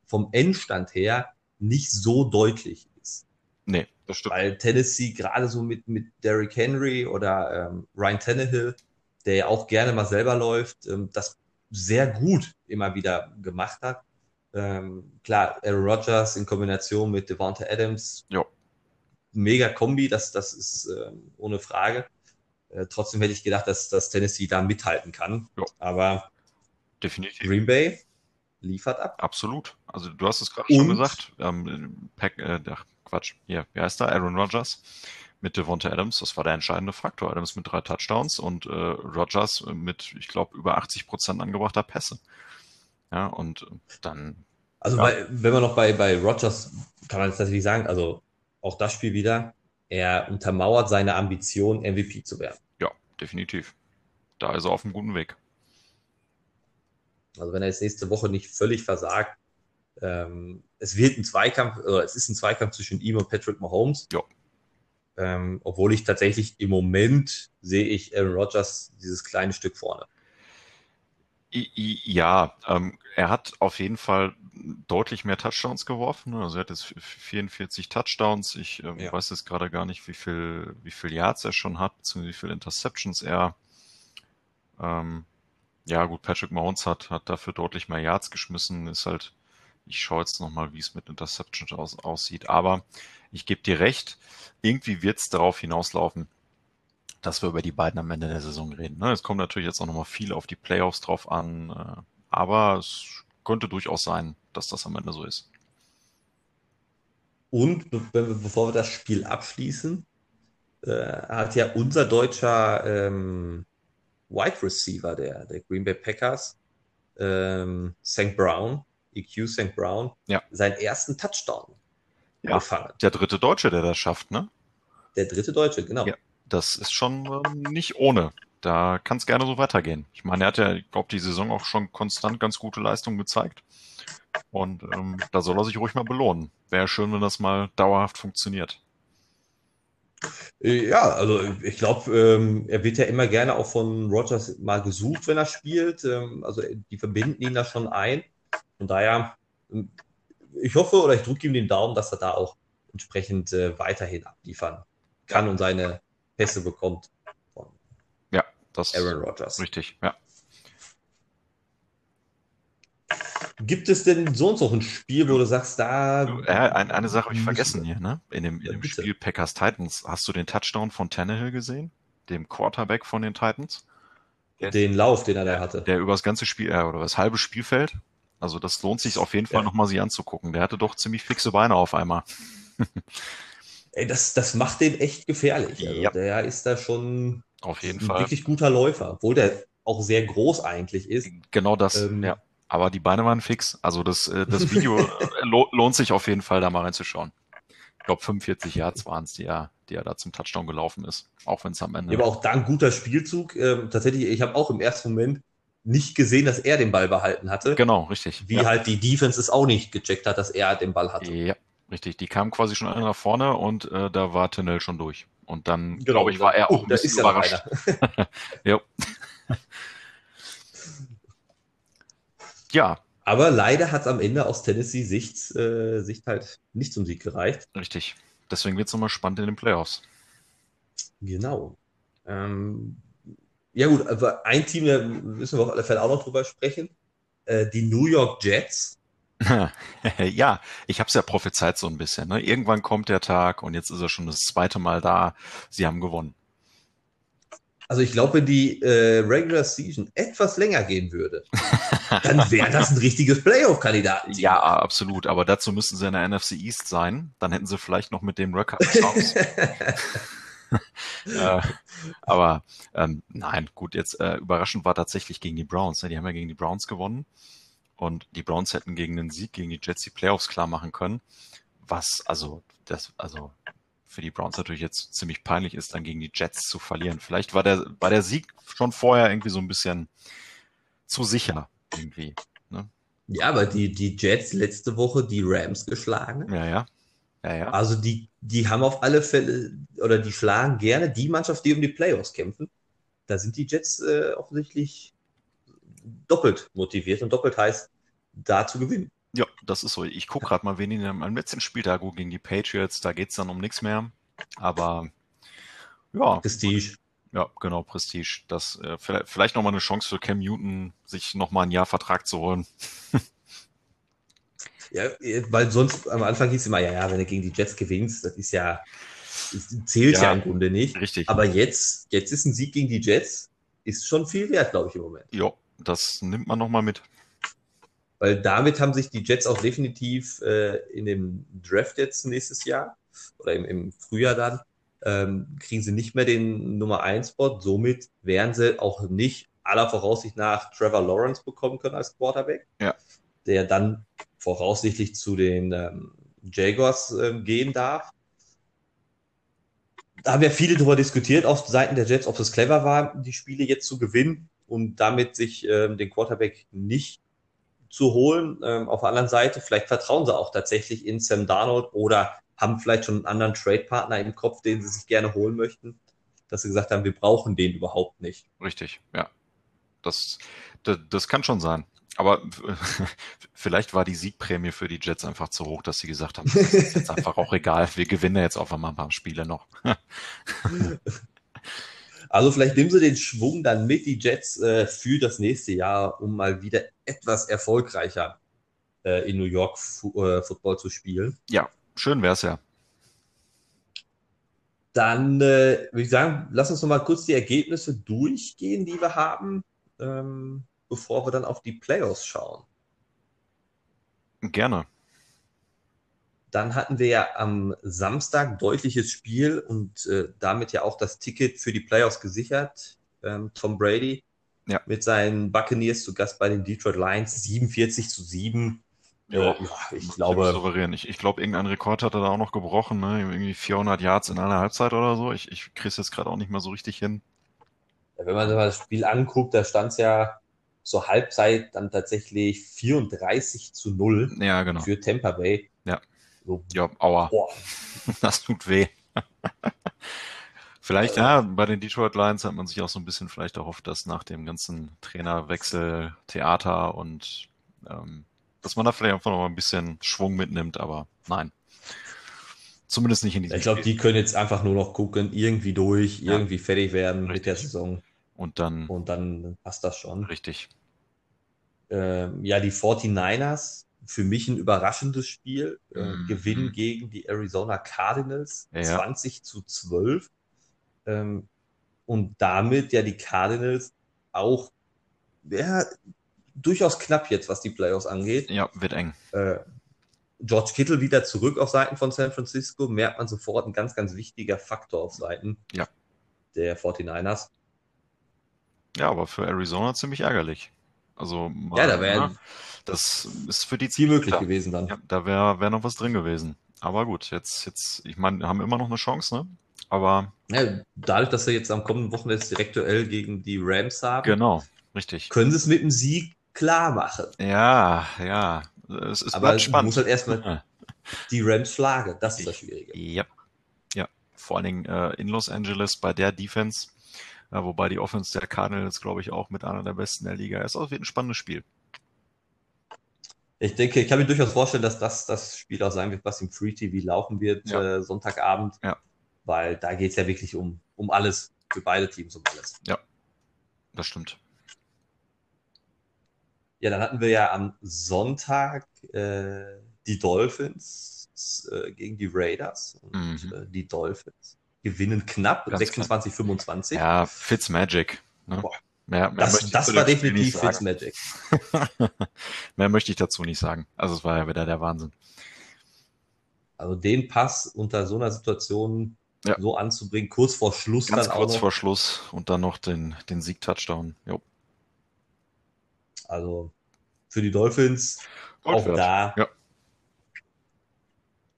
vom Endstand her nicht so deutlich ist. Nee, das stimmt. Weil Tennessee gerade so mit, mit Derrick Henry oder ähm, Ryan Tannehill, der ja auch gerne mal selber läuft, ähm, das sehr gut immer wieder gemacht hat. Ähm, klar, Aaron Rodgers in Kombination mit Devonta Adams. Jo. Mega Kombi, das, das ist äh, ohne Frage. Äh, trotzdem hätte ich gedacht, dass, dass Tennessee da mithalten kann. Jo. Aber definitiv. Green Bay liefert ab. Absolut. Also du hast es gerade schon gesagt. Ähm, Pack, äh, Quatsch, hier, wie heißt der? Aaron Rodgers mit Devonta Adams, das war der entscheidende Faktor. Adams mit drei Touchdowns und äh, Rogers mit, ich glaube, über 80 Prozent angebrachter Pässe. Ja, und dann Also, ja. bei, wenn man noch bei, bei Rogers, kann man jetzt tatsächlich sagen, also auch das Spiel wieder, er untermauert seine Ambition, MVP zu werden. Ja, definitiv. Da ist er auf einem guten Weg. Also wenn er jetzt nächste Woche nicht völlig versagt, ähm, es wird ein Zweikampf, oder es ist ein Zweikampf zwischen ihm und Patrick Mahomes. Ja. Ähm, obwohl ich tatsächlich im Moment sehe ich Aaron Rodgers dieses kleine Stück vorne. Ja, ähm, er hat auf jeden Fall deutlich mehr Touchdowns geworfen. Ne? Also er hat jetzt 44 Touchdowns. Ich ähm, ja. weiß jetzt gerade gar nicht, wie viel, wie viel Yards er schon hat, beziehungsweise wie viele Interceptions er. Ähm, ja, gut, Patrick Mahomes hat, hat dafür deutlich mehr Yards geschmissen. Ist halt, ich schaue jetzt nochmal, wie es mit Interceptions aus, aussieht. Aber ich gebe dir recht, irgendwie wird es darauf hinauslaufen, dass wir über die beiden am Ende der Saison reden. Ne? Es kommt natürlich jetzt auch nochmal viel auf die Playoffs drauf an, äh, aber es könnte durchaus sein, dass das am Ende so ist. Und bevor wir das Spiel abschließen, äh, hat ja unser deutscher ähm, Wide Receiver der, der Green Bay Packers, ähm, St. Brown, EQ St. Brown, ja. seinen ersten Touchdown ja, gefangen. Der dritte Deutsche, der das schafft, ne? Der dritte Deutsche, genau. Ja, das ist schon ähm, nicht ohne. Da kann es gerne so weitergehen. Ich meine, er hat ja, ich glaube, die Saison auch schon konstant ganz gute Leistungen gezeigt. Und ähm, da soll er sich ruhig mal belohnen. Wäre schön, wenn das mal dauerhaft funktioniert. Äh, ja, also ich glaube, ähm, er wird ja immer gerne auch von Rogers mal gesucht, wenn er spielt. Ähm, also die verbinden ihn da schon ein. Von daher, ähm, ich hoffe oder ich drücke ihm den Daumen, dass er da auch entsprechend äh, weiterhin abliefern kann und seine Pässe bekommt von ja, das Aaron Rodgers. Richtig, ja. Gibt es denn sonst noch ein Spiel, wo du sagst, da. Äh, eine, eine Sache habe ich vergessen hier, ne? In dem, in dem Spiel Packers Titans. Hast du den Touchdown von Tannehill gesehen? Dem Quarterback von den Titans? Der, den Lauf, den er da hatte. Der über das ganze Spiel, äh, oder das halbe Spielfeld. Also das lohnt sich auf jeden Fall ja. nochmal sie anzugucken. Der hatte doch ziemlich fixe Beine auf einmal. Ey, das, das macht den echt gefährlich. Also ja. Der ist da schon auf jeden ein Fall. wirklich guter Läufer, obwohl der auch sehr groß eigentlich ist. Genau das, ähm, ja. Aber die Beine waren fix. Also das, äh, das Video äh, lohnt sich auf jeden Fall, da mal reinzuschauen. Ich glaube, 45 Yards waren es, die er, die er da zum Touchdown gelaufen ist. Auch wenn es am Ende. Ja, aber auch da ein guter Spielzug. Ähm, tatsächlich, ich habe auch im ersten Moment nicht gesehen, dass er den Ball behalten hatte. Genau, richtig. Wie ja. halt die Defense es auch nicht gecheckt hat, dass er den Ball hatte. Ja, Richtig, die kam quasi schon nach vorne und äh, da war Tunnel schon durch. Und dann, genau, glaube ich, war er auch oh, ein bisschen überrascht. Ja, ja. Aber leider hat es am Ende aus Tennessee-Sicht äh, Sicht halt nicht zum Sieg gereicht. Richtig. Deswegen wird es nochmal spannend in den Playoffs. Genau. Ähm, ja gut, aber ein Team, da müssen wir auf alle Fälle auch noch drüber sprechen. Äh, die New York Jets ja, ich habe es ja prophezeit so ein bisschen. Ne? Irgendwann kommt der Tag und jetzt ist er schon das zweite Mal da. Sie haben gewonnen. Also ich glaube, wenn die äh, Regular Season etwas länger gehen würde, dann wäre das ein richtiges Playoff-Kandidat. Ja, absolut. Aber dazu müssten sie in der NFC East sein. Dann hätten sie vielleicht noch mit dem Record äh, aber ähm, nein, gut, jetzt äh, überraschend war tatsächlich gegen die Browns. Ne? Die haben ja gegen die Browns gewonnen. Und die Browns hätten gegen den Sieg gegen die Jets die Playoffs klar machen können. Was also das also für die Browns natürlich jetzt ziemlich peinlich ist, dann gegen die Jets zu verlieren. Vielleicht war der war der Sieg schon vorher irgendwie so ein bisschen zu sicher irgendwie. Ne? Ja, aber die die Jets letzte Woche die Rams geschlagen. Ja, ja. Ja, ja. Also die, die haben auf alle Fälle, oder die schlagen gerne die Mannschaft, die um die Playoffs kämpfen. Da sind die Jets äh, offensichtlich doppelt motiviert und doppelt heißt, da zu gewinnen. Ja, das ist so. Ich gucke gerade mal, wen in am letzten Spieltag gegen die Patriots, da geht es dann um nichts mehr. Aber ja. Prestige. Ja, genau, Prestige. Das äh, vielleicht, vielleicht nochmal eine Chance für Cam Newton, sich nochmal ein Jahr Vertrag zu holen. ja, weil sonst am Anfang hieß es immer, ja, ja, wenn du gegen die Jets gewinnst, das ist ja, das zählt ja, ja im Grunde nicht. Richtig. Aber jetzt, jetzt ist ein Sieg gegen die Jets, ist schon viel wert, glaube ich, im Moment. Ja, das nimmt man nochmal mit. Weil damit haben sich die Jets auch definitiv äh, in dem Draft jetzt nächstes Jahr oder im, im Frühjahr dann, ähm, kriegen sie nicht mehr den Nummer 1 Spot. Somit werden sie auch nicht aller Voraussicht nach Trevor Lawrence bekommen können als Quarterback. Ja. der dann voraussichtlich zu den ähm, Jaguars ähm, gehen darf. Da haben ja viele darüber diskutiert auf Seiten der Jets, ob es clever war, die Spiele jetzt zu gewinnen und damit sich ähm, den Quarterback nicht zu holen. Ähm, auf der anderen Seite, vielleicht vertrauen sie auch tatsächlich in Sam Darnold oder haben vielleicht schon einen anderen Trade-Partner im Kopf, den sie sich gerne holen möchten, dass sie gesagt haben, wir brauchen den überhaupt nicht. Richtig, ja. Das, das, das kann schon sein. Aber vielleicht war die Siegprämie für die Jets einfach zu hoch, dass sie gesagt haben, das ist jetzt einfach auch egal, wir gewinnen jetzt auch mal ein paar Spiele noch. also vielleicht nehmen sie den Schwung dann mit, die Jets, äh, für das nächste Jahr, um mal wieder etwas erfolgreicher äh, in New York Fu äh, Football zu spielen. Ja, schön wäre es ja. Dann äh, würde ich sagen, lass uns noch mal kurz die Ergebnisse durchgehen, die wir haben. Ähm, bevor wir dann auf die Playoffs schauen. Gerne. Dann hatten wir ja am Samstag deutliches Spiel und äh, damit ja auch das Ticket für die Playoffs gesichert. Ähm, Tom Brady ja. mit seinen Buccaneers zu Gast bei den Detroit Lions 47 zu 7. Ja, ich glaube. Souverän. Ich, ich glaube, irgendein Rekord hat er da auch noch gebrochen, ne? Irgendwie 400 Yards in einer Halbzeit oder so. Ich, ich kriege es jetzt gerade auch nicht mehr so richtig hin. Ja, wenn man sich mal das Spiel anguckt, da stand es ja zur Halbzeit dann tatsächlich 34 zu 0 ja, genau. für Tampa Bay. Ja. So, ja, aua. Boah. Das tut weh. vielleicht, ja, bei den Detroit Lions hat man sich auch so ein bisschen vielleicht erhofft, dass nach dem ganzen Trainerwechsel, Theater und ähm, dass man da vielleicht einfach noch mal ein bisschen Schwung mitnimmt, aber nein. Zumindest nicht in diesem Ich glaube, die können jetzt einfach nur noch gucken, irgendwie durch, ja. irgendwie fertig werden Richtig. mit der Saison. Und dann. Und dann passt das schon. Richtig. Ähm, ja, die 49ers, für mich ein überraschendes Spiel. Äh, mhm. Gewinn gegen die Arizona Cardinals, ja. 20 zu 12. Ähm, und damit ja die Cardinals auch ja, durchaus knapp jetzt, was die Playoffs angeht. Ja, wird eng. Äh, George Kittle wieder zurück auf Seiten von San Francisco, merkt man sofort ein ganz, ganz wichtiger Faktor auf Seiten ja. der 49ers. Ja, aber für Arizona ziemlich ärgerlich. Also, ja, da wäre ne, das ist für die Ziel möglich gewesen dann. Ja, da wäre wär noch was drin gewesen. Aber gut, jetzt, jetzt, ich meine, haben immer noch eine Chance, ne? Aber. Ja, dadurch, dass sie jetzt am kommenden Wochenende das Direktuell gegen die Rams haben. Genau, richtig. Können sie es mit dem Sieg klar machen. Ja, ja. Es, es Aber spannend. du musst halt erstmal die Rams schlagen. Das ist das Schwierige. Ja. Ja. Vor allen Dingen äh, in Los Angeles bei der Defense ja, wobei die Offense der Cardinals, glaube ich, auch mit einer der besten der Liga ist. Auf jeden ein spannendes Spiel. Ich denke, ich kann mir durchaus vorstellen, dass das das Spiel auch sein wird, was im Free TV laufen wird, ja. äh, Sonntagabend. Ja. Weil da geht es ja wirklich um, um alles, für beide Teams um alles. Ja, das stimmt. Ja, dann hatten wir ja am Sonntag äh, die Dolphins äh, gegen die Raiders. Und mhm. Äh, die Dolphins gewinnen knapp, 26, 25. Ja, Fitzmagic. Ne? Mehr, mehr das das war definitiv Fitzmagic. mehr möchte ich dazu nicht sagen. Also es war ja wieder der Wahnsinn. Also den Pass unter so einer Situation ja. so anzubringen, kurz vor Schluss Ganz dann kurz auch vor Schluss und dann noch den, den Sieg-Touchdown. Also für die Dolphins Gold auch da ja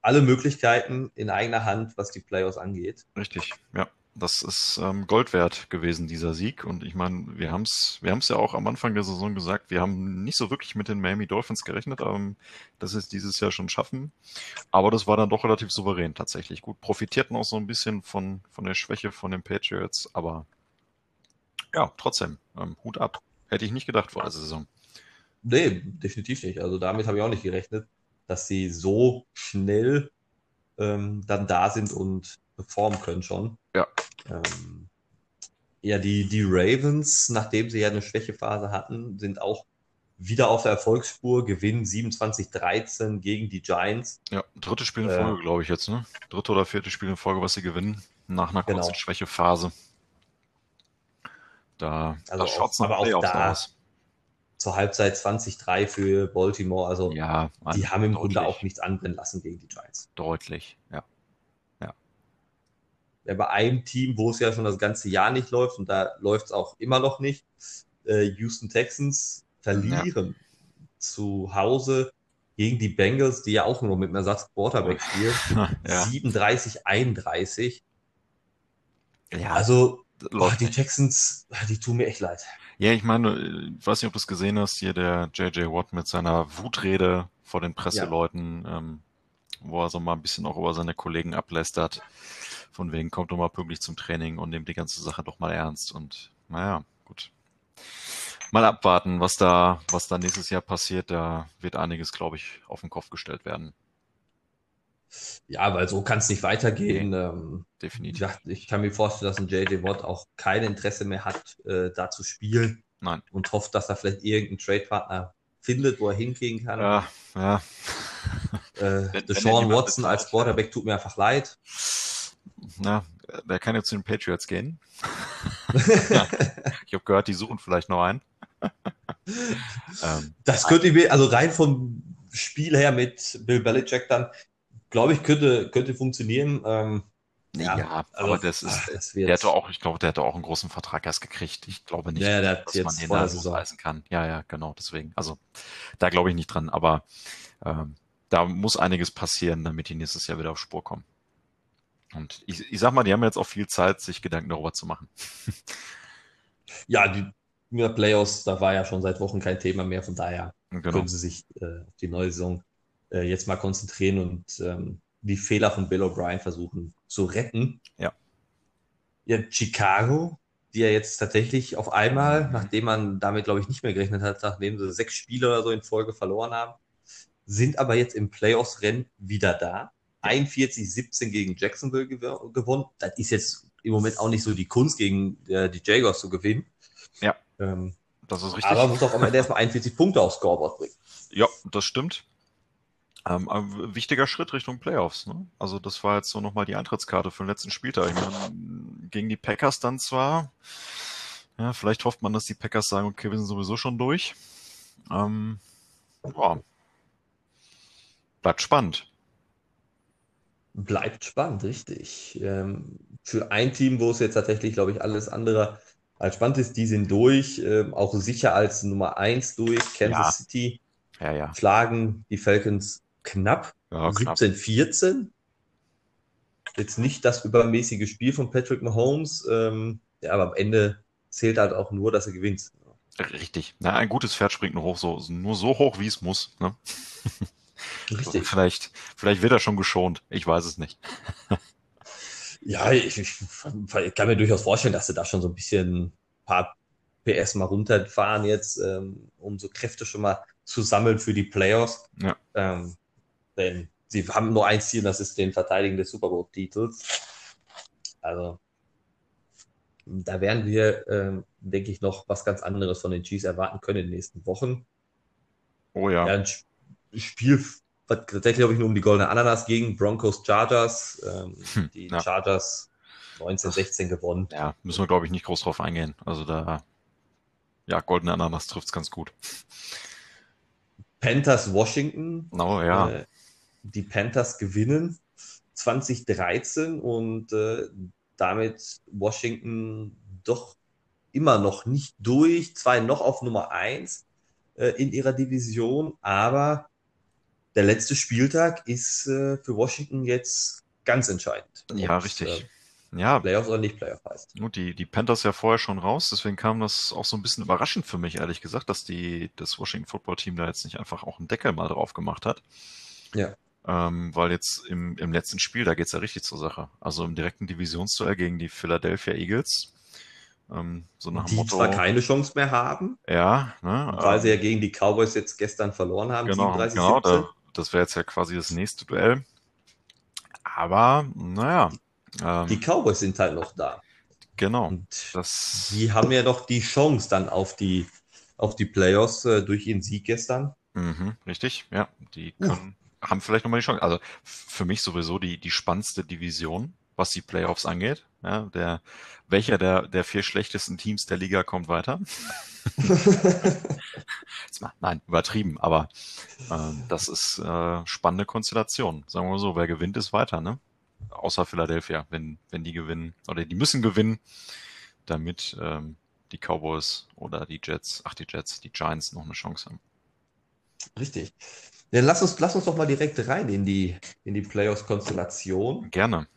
alle Möglichkeiten in eigener Hand, was die Playoffs angeht. Richtig, ja. Das ist ähm, Gold wert gewesen, dieser Sieg. Und ich meine, wir haben es wir haben's ja auch am Anfang der Saison gesagt, wir haben nicht so wirklich mit den Miami Dolphins gerechnet, ähm, dass es dieses Jahr schon schaffen. Aber das war dann doch relativ souverän tatsächlich. Gut, profitierten auch so ein bisschen von, von der Schwäche von den Patriots, aber ja, trotzdem, ähm, Hut ab. Hätte ich nicht gedacht vor der Saison. Nee, definitiv nicht. Also damit habe ich auch nicht gerechnet dass sie so schnell ähm, dann da sind und performen können schon. Ja. Ähm, ja, die, die Ravens, nachdem sie ja eine Schwächephase hatten, sind auch wieder auf der Erfolgsspur, gewinnen 27-13 gegen die Giants. Ja, dritte Spiel in Folge, äh, glaube ich jetzt, ne? Dritte oder vierte Spiel in Folge, was sie gewinnen, nach einer kurzen genau. Schwächephase. Da, also da schaut es aber auch da, aus zur Halbzeit 20-3 für Baltimore. Also ja, die haben im. Grunde auch nichts anbrennen lassen gegen die Giants. Deutlich, ja. Bei einem Team, wo es ja schon das ganze Jahr nicht läuft, und da läuft es auch immer noch nicht, äh, Houston Texans verlieren. Ja. zu Hause gegen die Bengals, die ja auch nur mit einem Ersatz Quarterback spielen. ja. 37, 31. Ja, also oh, die Texans, die tun mir echt leid. Ja, ich meine, ich weiß nicht, ob du es gesehen hast, hier der JJ Watt mit seiner Wutrede vor den Presseleuten, ja. ähm, wo er so mal ein bisschen auch über seine Kollegen ablästert. Von wegen kommt doch mal pünktlich zum Training und nimmt die ganze Sache doch mal ernst. Und naja, gut mal abwarten, was da, was da nächstes Jahr passiert. Da wird einiges, glaube ich, auf den Kopf gestellt werden. Ja, weil so kann es nicht weitergehen. Nee, ähm, definitiv. Ja, ich kann mir vorstellen, dass ein JJ Watt auch kein Interesse mehr hat, äh, da zu spielen. Nein. Und hofft, dass er vielleicht irgendeinen Trade-Partner findet, wo er hingehen kann. Ja, ja. Äh, Deshaun Watson als Quarterback tut mir einfach leid. Na, der kann jetzt zu den Patriots gehen. ich habe gehört, die suchen vielleicht noch einen. ähm, das könnte ich also rein vom Spiel her mit Bill Belichick dann, glaube ich, könnte, könnte funktionieren. Ähm, ja, ja also, aber das ist, ach, der hatte auch, ich glaube, der hätte auch einen großen Vertrag erst gekriegt. Ich glaube nicht, ja, dass man den da so kann. Ja, ja, genau, deswegen. Also, da glaube ich nicht dran, aber ähm, da muss einiges passieren, damit die nächstes Jahr wieder auf Spur kommen. Und ich, ich sag mal, die haben jetzt auch viel Zeit, sich Gedanken darüber zu machen. ja, die Playoffs, da war ja schon seit Wochen kein Thema mehr, von daher genau. können sie sich äh, auf die neue Saison äh, jetzt mal konzentrieren und ähm, die Fehler von Bill O'Brien versuchen zu retten. Ja. Ja, Chicago, die ja jetzt tatsächlich auf einmal, nachdem man damit, glaube ich, nicht mehr gerechnet hat, nachdem sie sechs Spiele oder so in Folge verloren haben, sind aber jetzt im Playoffs-Rennen wieder da. 41-17 gegen Jacksonville gew gewonnen. Das ist jetzt im Moment auch nicht so die Kunst, gegen äh, die Jaguars zu gewinnen. Ja. Ähm, das ist richtig. Aber muss auch am Ende erstmal 41 Punkte aufs Scoreboard bringen. Ja, das stimmt. Ähm, wichtiger Schritt Richtung Playoffs. Ne? Also das war jetzt so nochmal die Eintrittskarte für den letzten Spieltag. Ich meine, gegen die Packers dann zwar, ja, vielleicht hofft man, dass die Packers sagen, okay, wir sind sowieso schon durch. Ähm, ja. Bleibt spannend bleibt spannend, richtig. Ähm, für ein Team, wo es jetzt tatsächlich, glaube ich, alles andere als spannend ist, die sind durch, ähm, auch sicher als Nummer 1 durch. Kansas ja. City ja, ja. schlagen die Falcons knapp, ja, 17-14. Jetzt nicht das übermäßige Spiel von Patrick Mahomes, ähm, ja, aber am Ende zählt halt auch nur, dass er gewinnt. Richtig. Na, ein gutes Pferd springt nur hoch, so, nur so hoch, wie es muss. Ne? Richtig. Vielleicht, vielleicht wird er schon geschont. Ich weiß es nicht. ja, ich, ich, ich, kann mir durchaus vorstellen, dass sie da schon so ein bisschen ein paar PS mal runterfahren jetzt, ähm, um so Kräfte schon mal zu sammeln für die Playoffs. Ja. Ähm, denn sie haben nur ein Ziel, das ist den Verteidigen des Super Bowl-Titels. Also, da werden wir, ähm, denke ich, noch was ganz anderes von den Chiefs erwarten können in den nächsten Wochen. Oh ja. ja ein Spiel tatsächlich glaube ich nur um die goldene Ananas gegen Broncos Chargers. Ähm, hm, die ja. Chargers 1916 gewonnen. Ja, müssen wir glaube ich nicht groß drauf eingehen. Also da, ja, goldene Ananas trifft es ganz gut. Panthers Washington. Oh ja. Äh, die Panthers gewinnen 2013 und äh, damit Washington doch immer noch nicht durch, zwei noch auf Nummer eins äh, in ihrer Division, aber der letzte Spieltag ist äh, für Washington jetzt ganz entscheidend. Ja, Und, richtig. Äh, ja. Playoffs oder nicht Playoff heißt. Gut, die, die Panthers ja vorher schon raus, deswegen kam das auch so ein bisschen überraschend für mich, ehrlich gesagt, dass die, das Washington Football Team da jetzt nicht einfach auch einen Deckel mal drauf gemacht hat. Ja. Ähm, weil jetzt im, im letzten Spiel, da geht's ja richtig zur Sache. Also im direkten Divisionsduell gegen die Philadelphia Eagles. Ähm, so nach die Motto, zwar keine Chance mehr haben. Ja, ne, weil ähm, sie ja gegen die Cowboys jetzt gestern verloren haben. Genau, 37, genau da, das wäre jetzt ja quasi das nächste Duell. Aber, naja. Ähm, die Cowboys sind halt noch da. Genau. Die haben ja noch die Chance dann auf die, auf die Playoffs äh, durch ihren Sieg gestern. Mhm, richtig, ja. Die können, haben vielleicht nochmal die Chance. Also für mich sowieso die, die spannendste Division, was die Playoffs angeht. Ja, der, welcher der, der vier schlechtesten Teams der Liga kommt weiter? Nein, übertrieben, aber äh, das ist äh, spannende Konstellation. Sagen wir mal so, wer gewinnt, ist weiter, ne? Außer Philadelphia, wenn, wenn die gewinnen, oder die müssen gewinnen, damit ähm, die Cowboys oder die Jets, ach die Jets, die Giants noch eine Chance haben. Richtig. Ja, lass uns, lass uns doch mal direkt rein in die, in die Playoffs-Konstellation. Gerne.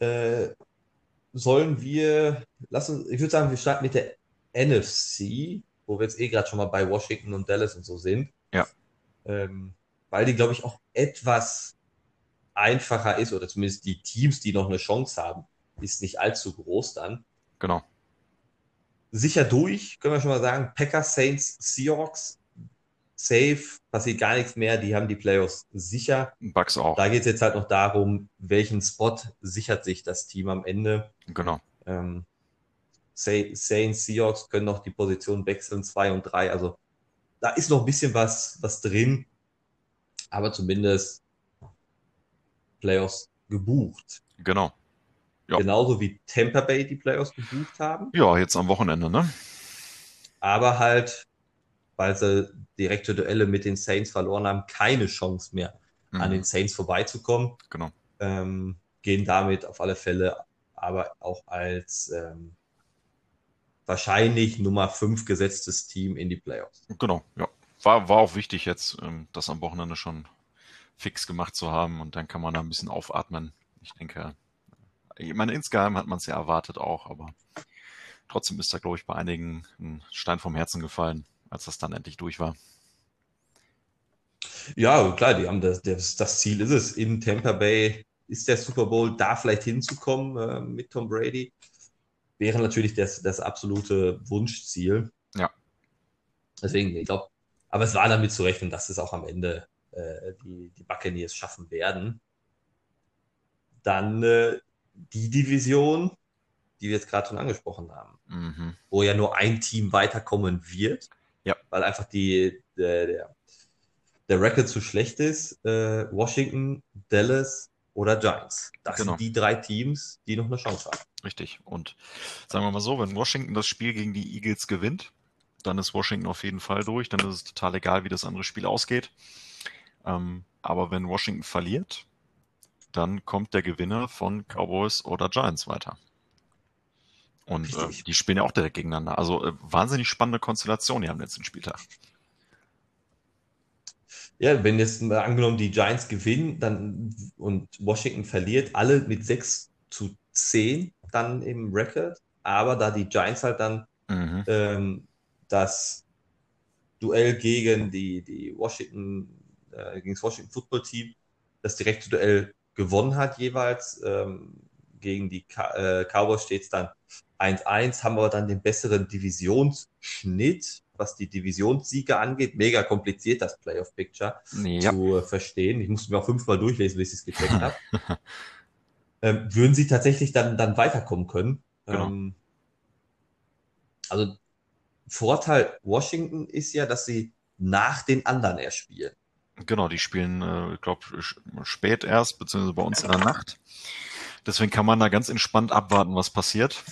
Äh, sollen wir, lass uns, ich würde sagen, wir starten mit der NFC, wo wir jetzt eh gerade schon mal bei Washington und Dallas und so sind. Ja. Ähm, weil die, glaube ich, auch etwas einfacher ist, oder zumindest die Teams, die noch eine Chance haben, ist nicht allzu groß dann. Genau. Sicher durch, können wir schon mal sagen. Packers, Saints, Seahawks, safe, passiert gar nichts mehr, die haben die Playoffs sicher. Bugs auch. Da geht es jetzt halt noch darum, welchen Spot sichert sich das Team am Ende. Genau. Ähm, Saints, Seahawks können noch die Position wechseln, zwei und drei. Also da ist noch ein bisschen was, was drin, aber zumindest Playoffs gebucht. Genau. Ja. Genauso wie Tampa Bay die Playoffs gebucht haben. Ja, jetzt am Wochenende, ne? Aber halt, weil sie direkte Duelle mit den Saints verloren haben, keine Chance mehr, mhm. an den Saints vorbeizukommen. Genau. Ähm, gehen damit auf alle Fälle aber auch als ähm, wahrscheinlich Nummer 5 gesetztes Team in die Playoffs. Genau, ja. War, war auch wichtig jetzt, ähm, das am Wochenende schon fix gemacht zu haben und dann kann man da ein bisschen aufatmen. Ich denke, ich meine, insgeheim hat man es ja erwartet auch, aber trotzdem ist da, glaube ich, bei einigen ein Stein vom Herzen gefallen, als das dann endlich durch war. Ja, klar, die haben das, das, das Ziel ist es. In Tampa Bay ist der Super Bowl, da vielleicht hinzukommen äh, mit Tom Brady, wäre natürlich das, das absolute Wunschziel. Ja. Deswegen, ich glaube, aber es war damit zu rechnen, dass es auch am Ende äh, die, die Buccaneers schaffen werden. Dann äh, die Division, die wir jetzt gerade schon angesprochen haben, mhm. wo ja nur ein Team weiterkommen wird, ja. weil einfach die, der, der, der Record zu schlecht ist. Äh, Washington, Dallas oder Giants. Das genau. sind die drei Teams, die noch eine Chance haben. Richtig. Und sagen wir mal so, wenn Washington das Spiel gegen die Eagles gewinnt, dann ist Washington auf jeden Fall durch. Dann ist es total egal, wie das andere Spiel ausgeht. Ähm, aber wenn Washington verliert, dann kommt der Gewinner von Cowboys oder Giants weiter. Und äh, die spielen ja auch direkt gegeneinander. Also äh, wahnsinnig spannende Konstellation hier am letzten Spieltag. Ja, wenn jetzt mal angenommen die Giants gewinnen dann, und Washington verliert, alle mit 6 zu 10 dann im Record, aber da die Giants halt dann mhm. ähm, das Duell gegen die, die Washington, äh, gegen das Washington Football Team, das direkte Duell gewonnen hat jeweils. Ähm, gegen die äh, Cowboys steht es dann 1-1, haben wir dann den besseren Divisionsschnitt was die Divisionssiege angeht. Mega kompliziert, das Playoff-Picture ja. zu äh, verstehen. Ich musste mir auch fünfmal durchlesen, bis ich es gecheckt habe. ähm, würden sie tatsächlich dann, dann weiterkommen können. Genau. Ähm, also Vorteil Washington ist ja, dass sie nach den anderen erst spielen. Genau, die spielen, äh, ich glaube, spät erst, beziehungsweise bei uns in der Nacht. Deswegen kann man da ganz entspannt abwarten, was passiert.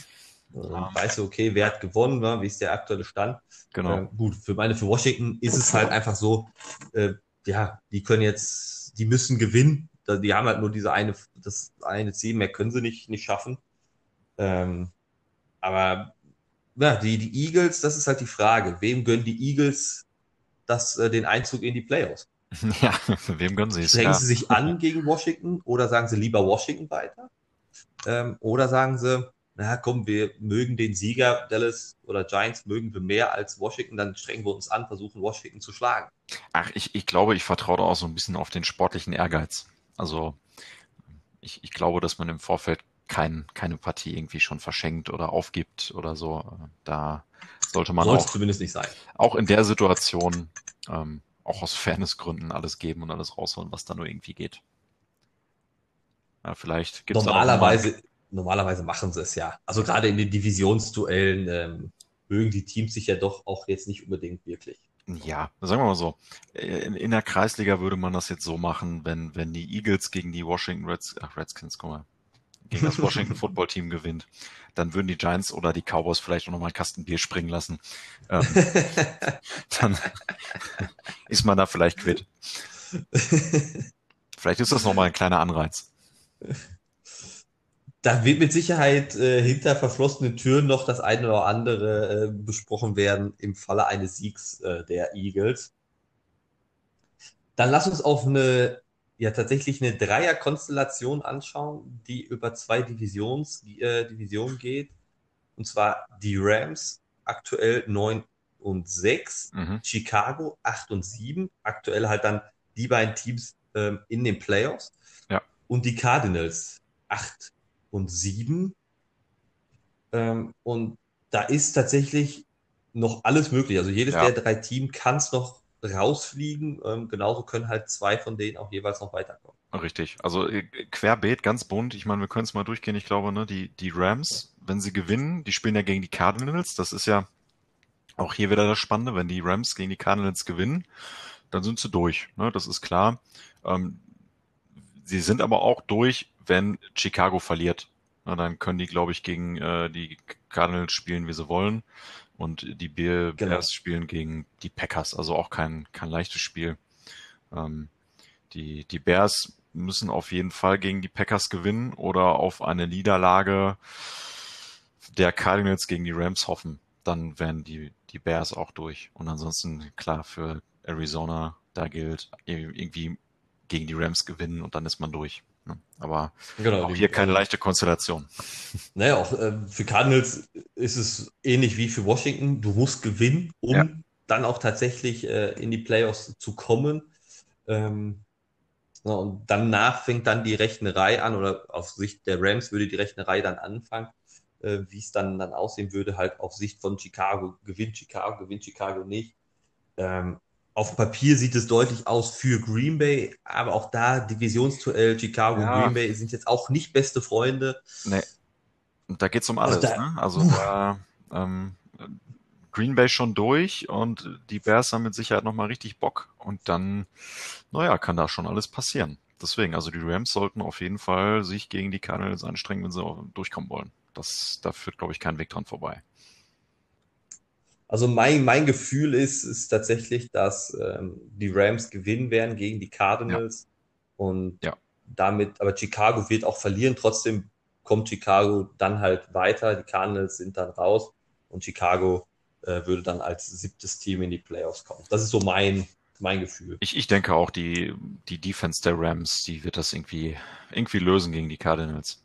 Also, ah. weißt du, okay, wer hat gewonnen, ne? wie ist der aktuelle Stand? Genau. Äh, gut, für meine, für Washington ist es halt einfach so, äh, ja, die können jetzt, die müssen gewinnen. Die haben halt nur diese eine, das eine Ziel, mehr können sie nicht, nicht schaffen. Ähm, aber ja, die, die Eagles, das ist halt die Frage. Wem gönnen die Eagles das, äh, den Einzug in die Playoffs? Ja, wem gönnen sie es? Hängen ja. sie sich an gegen Washington oder sagen sie lieber Washington weiter? Ähm, oder sagen sie, na komm, wir mögen den Sieger Dallas oder Giants mögen wir mehr als Washington, dann strengen wir uns an, versuchen Washington zu schlagen. Ach, ich, ich glaube, ich vertraue da auch so ein bisschen auf den sportlichen Ehrgeiz. Also ich, ich glaube, dass man im Vorfeld kein, keine Partie irgendwie schon verschenkt oder aufgibt oder so. Da sollte man auch, zumindest nicht sein. Auch in der Situation, ähm, auch aus Fairnessgründen alles geben und alles rausholen, was da nur irgendwie geht. Ja, vielleicht gibt normalerweise normalerweise machen sie es ja. Also gerade in den Divisionsduellen ähm, mögen die Teams sich ja doch auch jetzt nicht unbedingt wirklich. Ja, sagen wir mal so. In, in, der Kreisliga würde man das jetzt so machen, wenn, wenn die Eagles gegen die Washington Reds, ach, Redskins, guck mal, gegen das Washington Football Team gewinnt, dann würden die Giants oder die Cowboys vielleicht auch nochmal einen Kasten Bier springen lassen. Ähm, dann ist man da vielleicht quitt. Vielleicht ist das nochmal ein kleiner Anreiz da wird mit Sicherheit äh, hinter verschlossenen Türen noch das eine oder andere äh, besprochen werden im Falle eines Siegs äh, der Eagles. Dann lass uns auf eine, ja tatsächlich eine Dreierkonstellation anschauen, die über zwei Divisions, äh, Divisionen geht. Und zwar die Rams, aktuell 9 und 6, mhm. Chicago 8 und 7, aktuell halt dann die beiden Teams ähm, in den Playoffs. Ja. Und die Cardinals 8 und 7. Ähm, und da ist tatsächlich noch alles möglich. Also jedes ja. der drei Teams kann es noch rausfliegen. Ähm, genauso können halt zwei von denen auch jeweils noch weiterkommen. Richtig. Also äh, querbeet, ganz bunt. Ich meine, wir können es mal durchgehen. Ich glaube, ne, die, die Rams, wenn sie gewinnen, die spielen ja gegen die Cardinals. Das ist ja auch hier wieder das Spannende. Wenn die Rams gegen die Cardinals gewinnen, dann sind sie durch. Ne? Das ist klar. Ähm, sie sind aber auch durch, wenn Chicago verliert. Na, dann können die, glaube ich, gegen äh, die Cardinals spielen, wie sie wollen. Und die Bears genau. spielen gegen die Packers, also auch kein, kein leichtes Spiel. Ähm, die, die Bears müssen auf jeden Fall gegen die Packers gewinnen oder auf eine Niederlage der Cardinals gegen die Rams hoffen. Dann wären die, die Bears auch durch. Und ansonsten, klar, für Arizona, da gilt irgendwie gegen die Rams gewinnen und dann ist man durch. Ne? Aber genau, auch hier keine leichte Konstellation. Naja, auch äh, für Cardinals ist es ähnlich wie für Washington. Du musst gewinnen, um ja. dann auch tatsächlich äh, in die Playoffs zu kommen. Ähm, und danach fängt dann die Rechnerei an, oder aus Sicht der Rams würde die Rechnerei dann anfangen, äh, wie es dann, dann aussehen würde, halt auf Sicht von Chicago. Gewinnt Chicago, gewinnt Chicago nicht. Ähm, auf Papier sieht es deutlich aus für Green Bay, aber auch da Divisionsduell Chicago ja. Green Bay sind jetzt auch nicht beste Freunde. Nee. Und da geht es um alles. Also da, ne? also da ähm, Green Bay schon durch und die Bears haben mit Sicherheit nochmal richtig Bock und dann, naja, kann da schon alles passieren. Deswegen, also die Rams sollten auf jeden Fall sich gegen die Cardinals anstrengen, wenn sie durchkommen wollen. Das, da führt, glaube ich, kein Weg dran vorbei. Also mein, mein Gefühl ist, ist tatsächlich, dass ähm, die Rams gewinnen werden gegen die Cardinals. Ja. Und ja. damit, aber Chicago wird auch verlieren. Trotzdem kommt Chicago dann halt weiter. Die Cardinals sind dann raus und Chicago äh, würde dann als siebtes Team in die Playoffs kommen. Das ist so mein, mein Gefühl. Ich, ich denke auch, die, die Defense der Rams, die wird das irgendwie, irgendwie lösen gegen die Cardinals.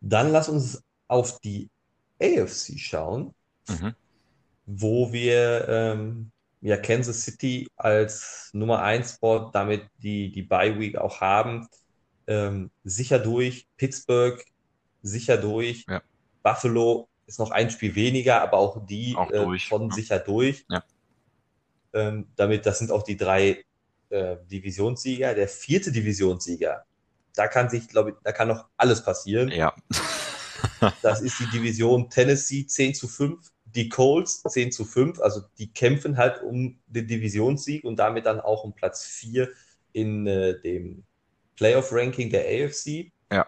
Dann lass uns auf die AFC schauen, mhm. wo wir ähm, ja Kansas City als Nummer 1 Spot, damit die, die Bye Week auch haben, ähm, sicher durch, Pittsburgh sicher durch, ja. Buffalo ist noch ein Spiel weniger, aber auch die auch äh, von ja. sicher durch. Ja. Ähm, damit, das sind auch die drei äh, Divisionssieger. Der vierte Divisionssieger, da kann sich, glaube ich, da kann noch alles passieren. Ja. Das ist die Division Tennessee 10 zu 5, die Colts 10 zu 5. Also die kämpfen halt um den Divisionssieg und damit dann auch um Platz 4 in äh, dem Playoff-Ranking der AFC. Ja.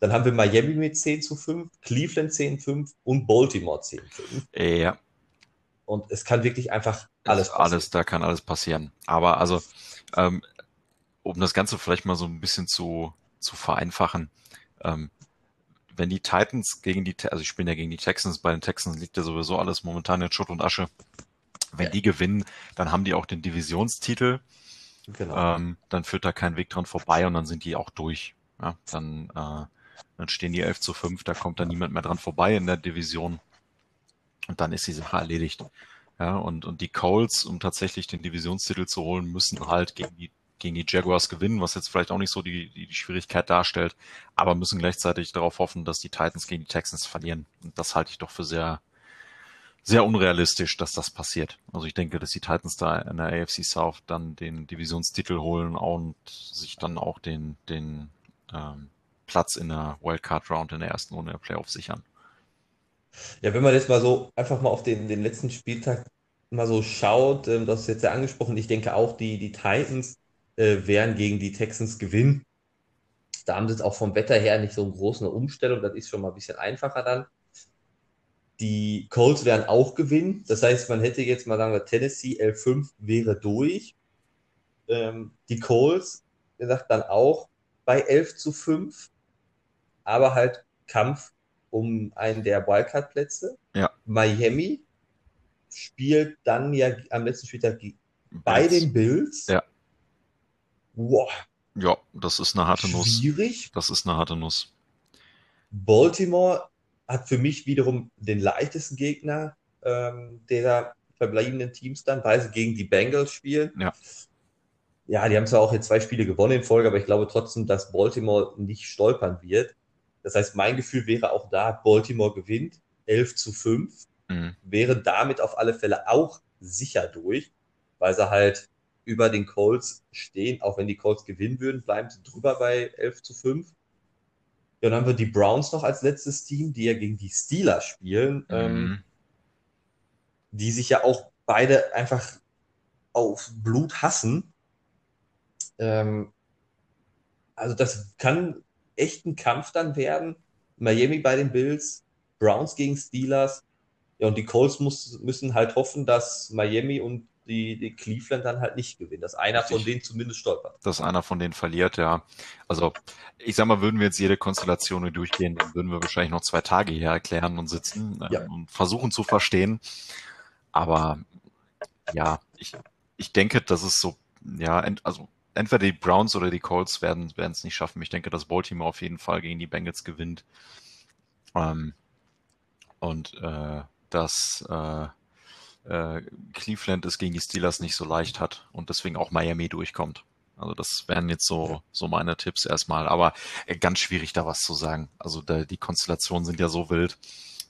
Dann haben wir Miami mit 10 zu 5, Cleveland 10 zu 5 und Baltimore 10 zu 5. Ja. Und es kann wirklich einfach alles passieren. Alles, da kann alles passieren. Aber also, ähm, um das Ganze vielleicht mal so ein bisschen zu, zu vereinfachen, ähm, wenn die Titans gegen die, also ich bin ja gegen die Texans, bei den Texans liegt ja sowieso alles momentan in Schutt und Asche. Wenn ja. die gewinnen, dann haben die auch den Divisionstitel. Genau. Ähm, dann führt da kein Weg dran vorbei und dann sind die auch durch. Ja, dann, äh, dann stehen die 11 zu 5, da kommt dann niemand mehr dran vorbei in der Division. Und dann ist die Sache erledigt. Ja, und, und die Colts, um tatsächlich den Divisionstitel zu holen, müssen halt gegen die gegen die Jaguars gewinnen, was jetzt vielleicht auch nicht so die, die, die Schwierigkeit darstellt, aber müssen gleichzeitig darauf hoffen, dass die Titans gegen die Texans verlieren. Und das halte ich doch für sehr, sehr unrealistisch, dass das passiert. Also ich denke, dass die Titans da in der AFC South dann den Divisionstitel holen und sich dann auch den, den ähm, Platz in der Wildcard Round in der ersten Runde der Playoffs sichern. Ja, wenn man jetzt mal so einfach mal auf den, den letzten Spieltag mal so schaut, ähm, das ist jetzt ja angesprochen, ich denke auch, die, die Titans äh, werden gegen die Texans gewinnen. Da haben sie jetzt auch vom Wetter her nicht so eine große Umstellung, das ist schon mal ein bisschen einfacher dann. Die Colts werden auch gewinnen. Das heißt, man hätte jetzt mal sagen wir, Tennessee L5 wäre durch. Ähm, die Colts, gesagt, dann auch bei 11 zu 5, aber halt Kampf um einen der Wildcard-Plätze. Ja. Miami spielt dann ja am letzten Spieltag bei den Bills. Ja. Wow. Ja, das ist eine harte Nuss. Schwierig. Das ist eine harte Nuss. Baltimore hat für mich wiederum den leichtesten Gegner ähm, der verbleibenden Teams dann, weil sie gegen die Bengals spielen. Ja. Ja, die haben zwar auch jetzt zwei Spiele gewonnen in Folge, aber ich glaube trotzdem, dass Baltimore nicht stolpern wird. Das heißt, mein Gefühl wäre auch da, Baltimore gewinnt 11 zu 5, Mhm. wäre damit auf alle Fälle auch sicher durch, weil sie halt über den Colts stehen. Auch wenn die Colts gewinnen würden, bleiben sie drüber bei 11 zu 5. Ja, dann haben wir die Browns noch als letztes Team, die ja gegen die Steelers spielen, ähm, Mhm. die sich ja auch beide einfach auf Blut hassen. Ähm, also das kann echt ein Kampf dann werden. Miami bei den Bills, Browns gegen Steelers. Ja, und die Colts muss, müssen halt hoffen, dass Miami und die, die Cleveland dann halt nicht gewinnen, dass einer Richtig. von denen zumindest stolpert. dass einer von denen verliert, ja. Also, ich sag mal, würden wir jetzt jede Konstellation durchgehen, dann würden wir wahrscheinlich noch zwei Tage hier erklären und sitzen äh, Ja. und versuchen zu verstehen. Aber ja, ich, ich denke, dass es so, ja, ent, also entweder die Browns oder die Colts werden werden es nicht schaffen. Ich denke, dass Baltimore auf jeden Fall gegen die Bengals gewinnt. Ähm, und äh, dass äh, äh, Cleveland es gegen die Steelers nicht so leicht hat und deswegen auch Miami durchkommt. Also das wären jetzt so, so meine Tipps erstmal. Aber äh, ganz schwierig da was zu sagen. Also da, die Konstellationen sind ja so wild.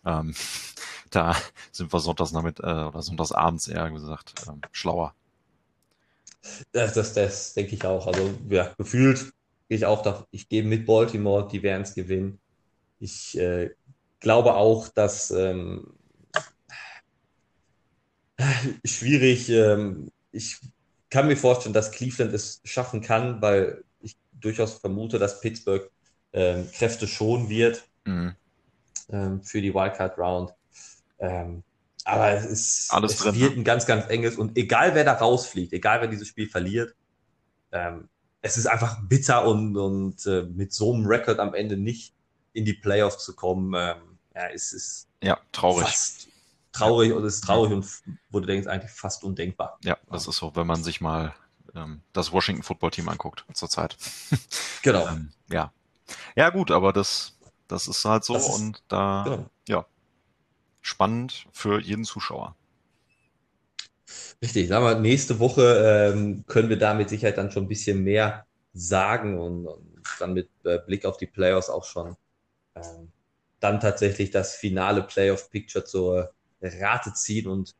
Ähm, da sind wir sonntags damit, äh, oder sonntags abends eher gesagt, ähm, schlauer. Das, das, das denke ich auch. Also, ja, gefühlt gehe ich auch, da, ich gehe mit Baltimore, die werden es gewinnen. Ich äh, glaube auch, dass ähm, schwierig, ähm, ich kann mir vorstellen, dass Cleveland es schaffen kann, weil ich durchaus vermute, dass Pittsburgh ähm, Kräfte schonen wird Mhm. ähm, für die Wildcard Round. Aber es ist Alles es drin, wird ne? ein ganz, ganz enges und egal wer da rausfliegt, egal wer dieses Spiel verliert, es ist einfach bitter und, und äh, mit so einem Rekord am Ende nicht in die Playoffs zu kommen, ähm, ja, es ist Ja, traurig. fast traurig und es ist traurig und wo du denkst, eigentlich fast undenkbar. Ja, das ist so, wenn man sich mal ähm, das Washington Football Team anguckt zurzeit. Genau. Ähm, ja. Ja, gut, aber das, das ist halt so ist- und da, genau. ja, spannend für jeden Zuschauer. Richtig, sagen wir, nächste Woche ähm, können wir da mit Sicherheit dann schon ein bisschen mehr sagen und, und dann mit äh, Blick auf die Playoffs auch schon ähm, dann tatsächlich das finale Playoff-Picture zur Rate ziehen und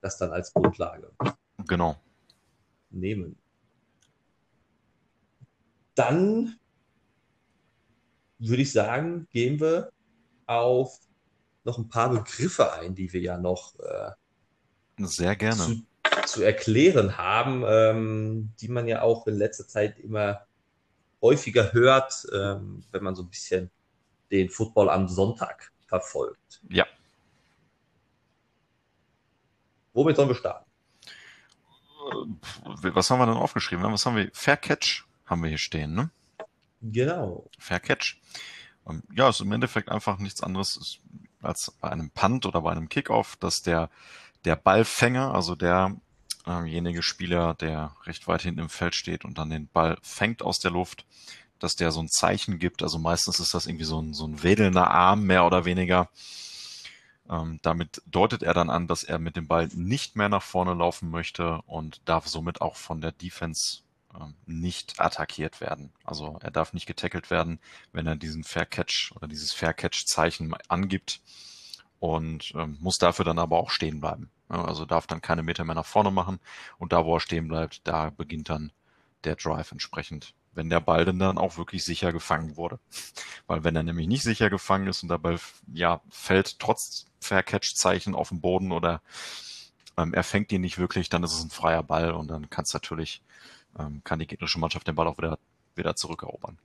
das dann als Grundlage Genau. nehmen. Dann würde ich sagen, gehen wir auf noch ein paar Begriffe ein, die wir ja noch äh, Sehr gerne. zu, zu erklären haben, ähm, die man ja auch in letzter Zeit immer häufiger hört, ähm, wenn man so ein bisschen den Football am Sonntag verfolgt. Ja. Womit sollen wir starten? Äh, Was haben wir denn aufgeschrieben? Was haben wir? Fair Catch haben wir hier stehen, ne? Genau. Fair Catch. Ähm, Ja, ist im Endeffekt einfach nichts anderes als bei einem Punt oder bei einem Kickoff, dass der, der Ballfänger, also derjenige Spieler, der recht weit hinten im Feld steht und dann den Ball fängt aus der Luft, dass der so ein Zeichen gibt. Also meistens ist das irgendwie so ein, so ein wedelnder Arm, mehr oder weniger. Ähm, damit deutet er dann an, dass er mit dem Ball nicht mehr nach vorne laufen möchte und darf somit auch von der Defense ähm, nicht attackiert werden. Also er darf nicht getackelt werden, wenn er diesen Fair Catch oder dieses Fair Catch Zeichen angibt und ähm, muss dafür dann aber auch stehen bleiben. Also darf dann keine Meter mehr nach vorne machen und da, wo er stehen bleibt, da beginnt dann der Drive entsprechend, wenn der Ball denn dann auch wirklich sicher gefangen wurde. Weil wenn er nämlich nicht sicher gefangen ist und der Ball ja fällt trotz Fair Catch Zeichen auf den Boden oder ähm, er fängt ihn nicht wirklich, dann ist es ein freier Ball und dann kann es natürlich ähm, kann die gegnerische Mannschaft den Ball auch wieder, wieder zurückerobern.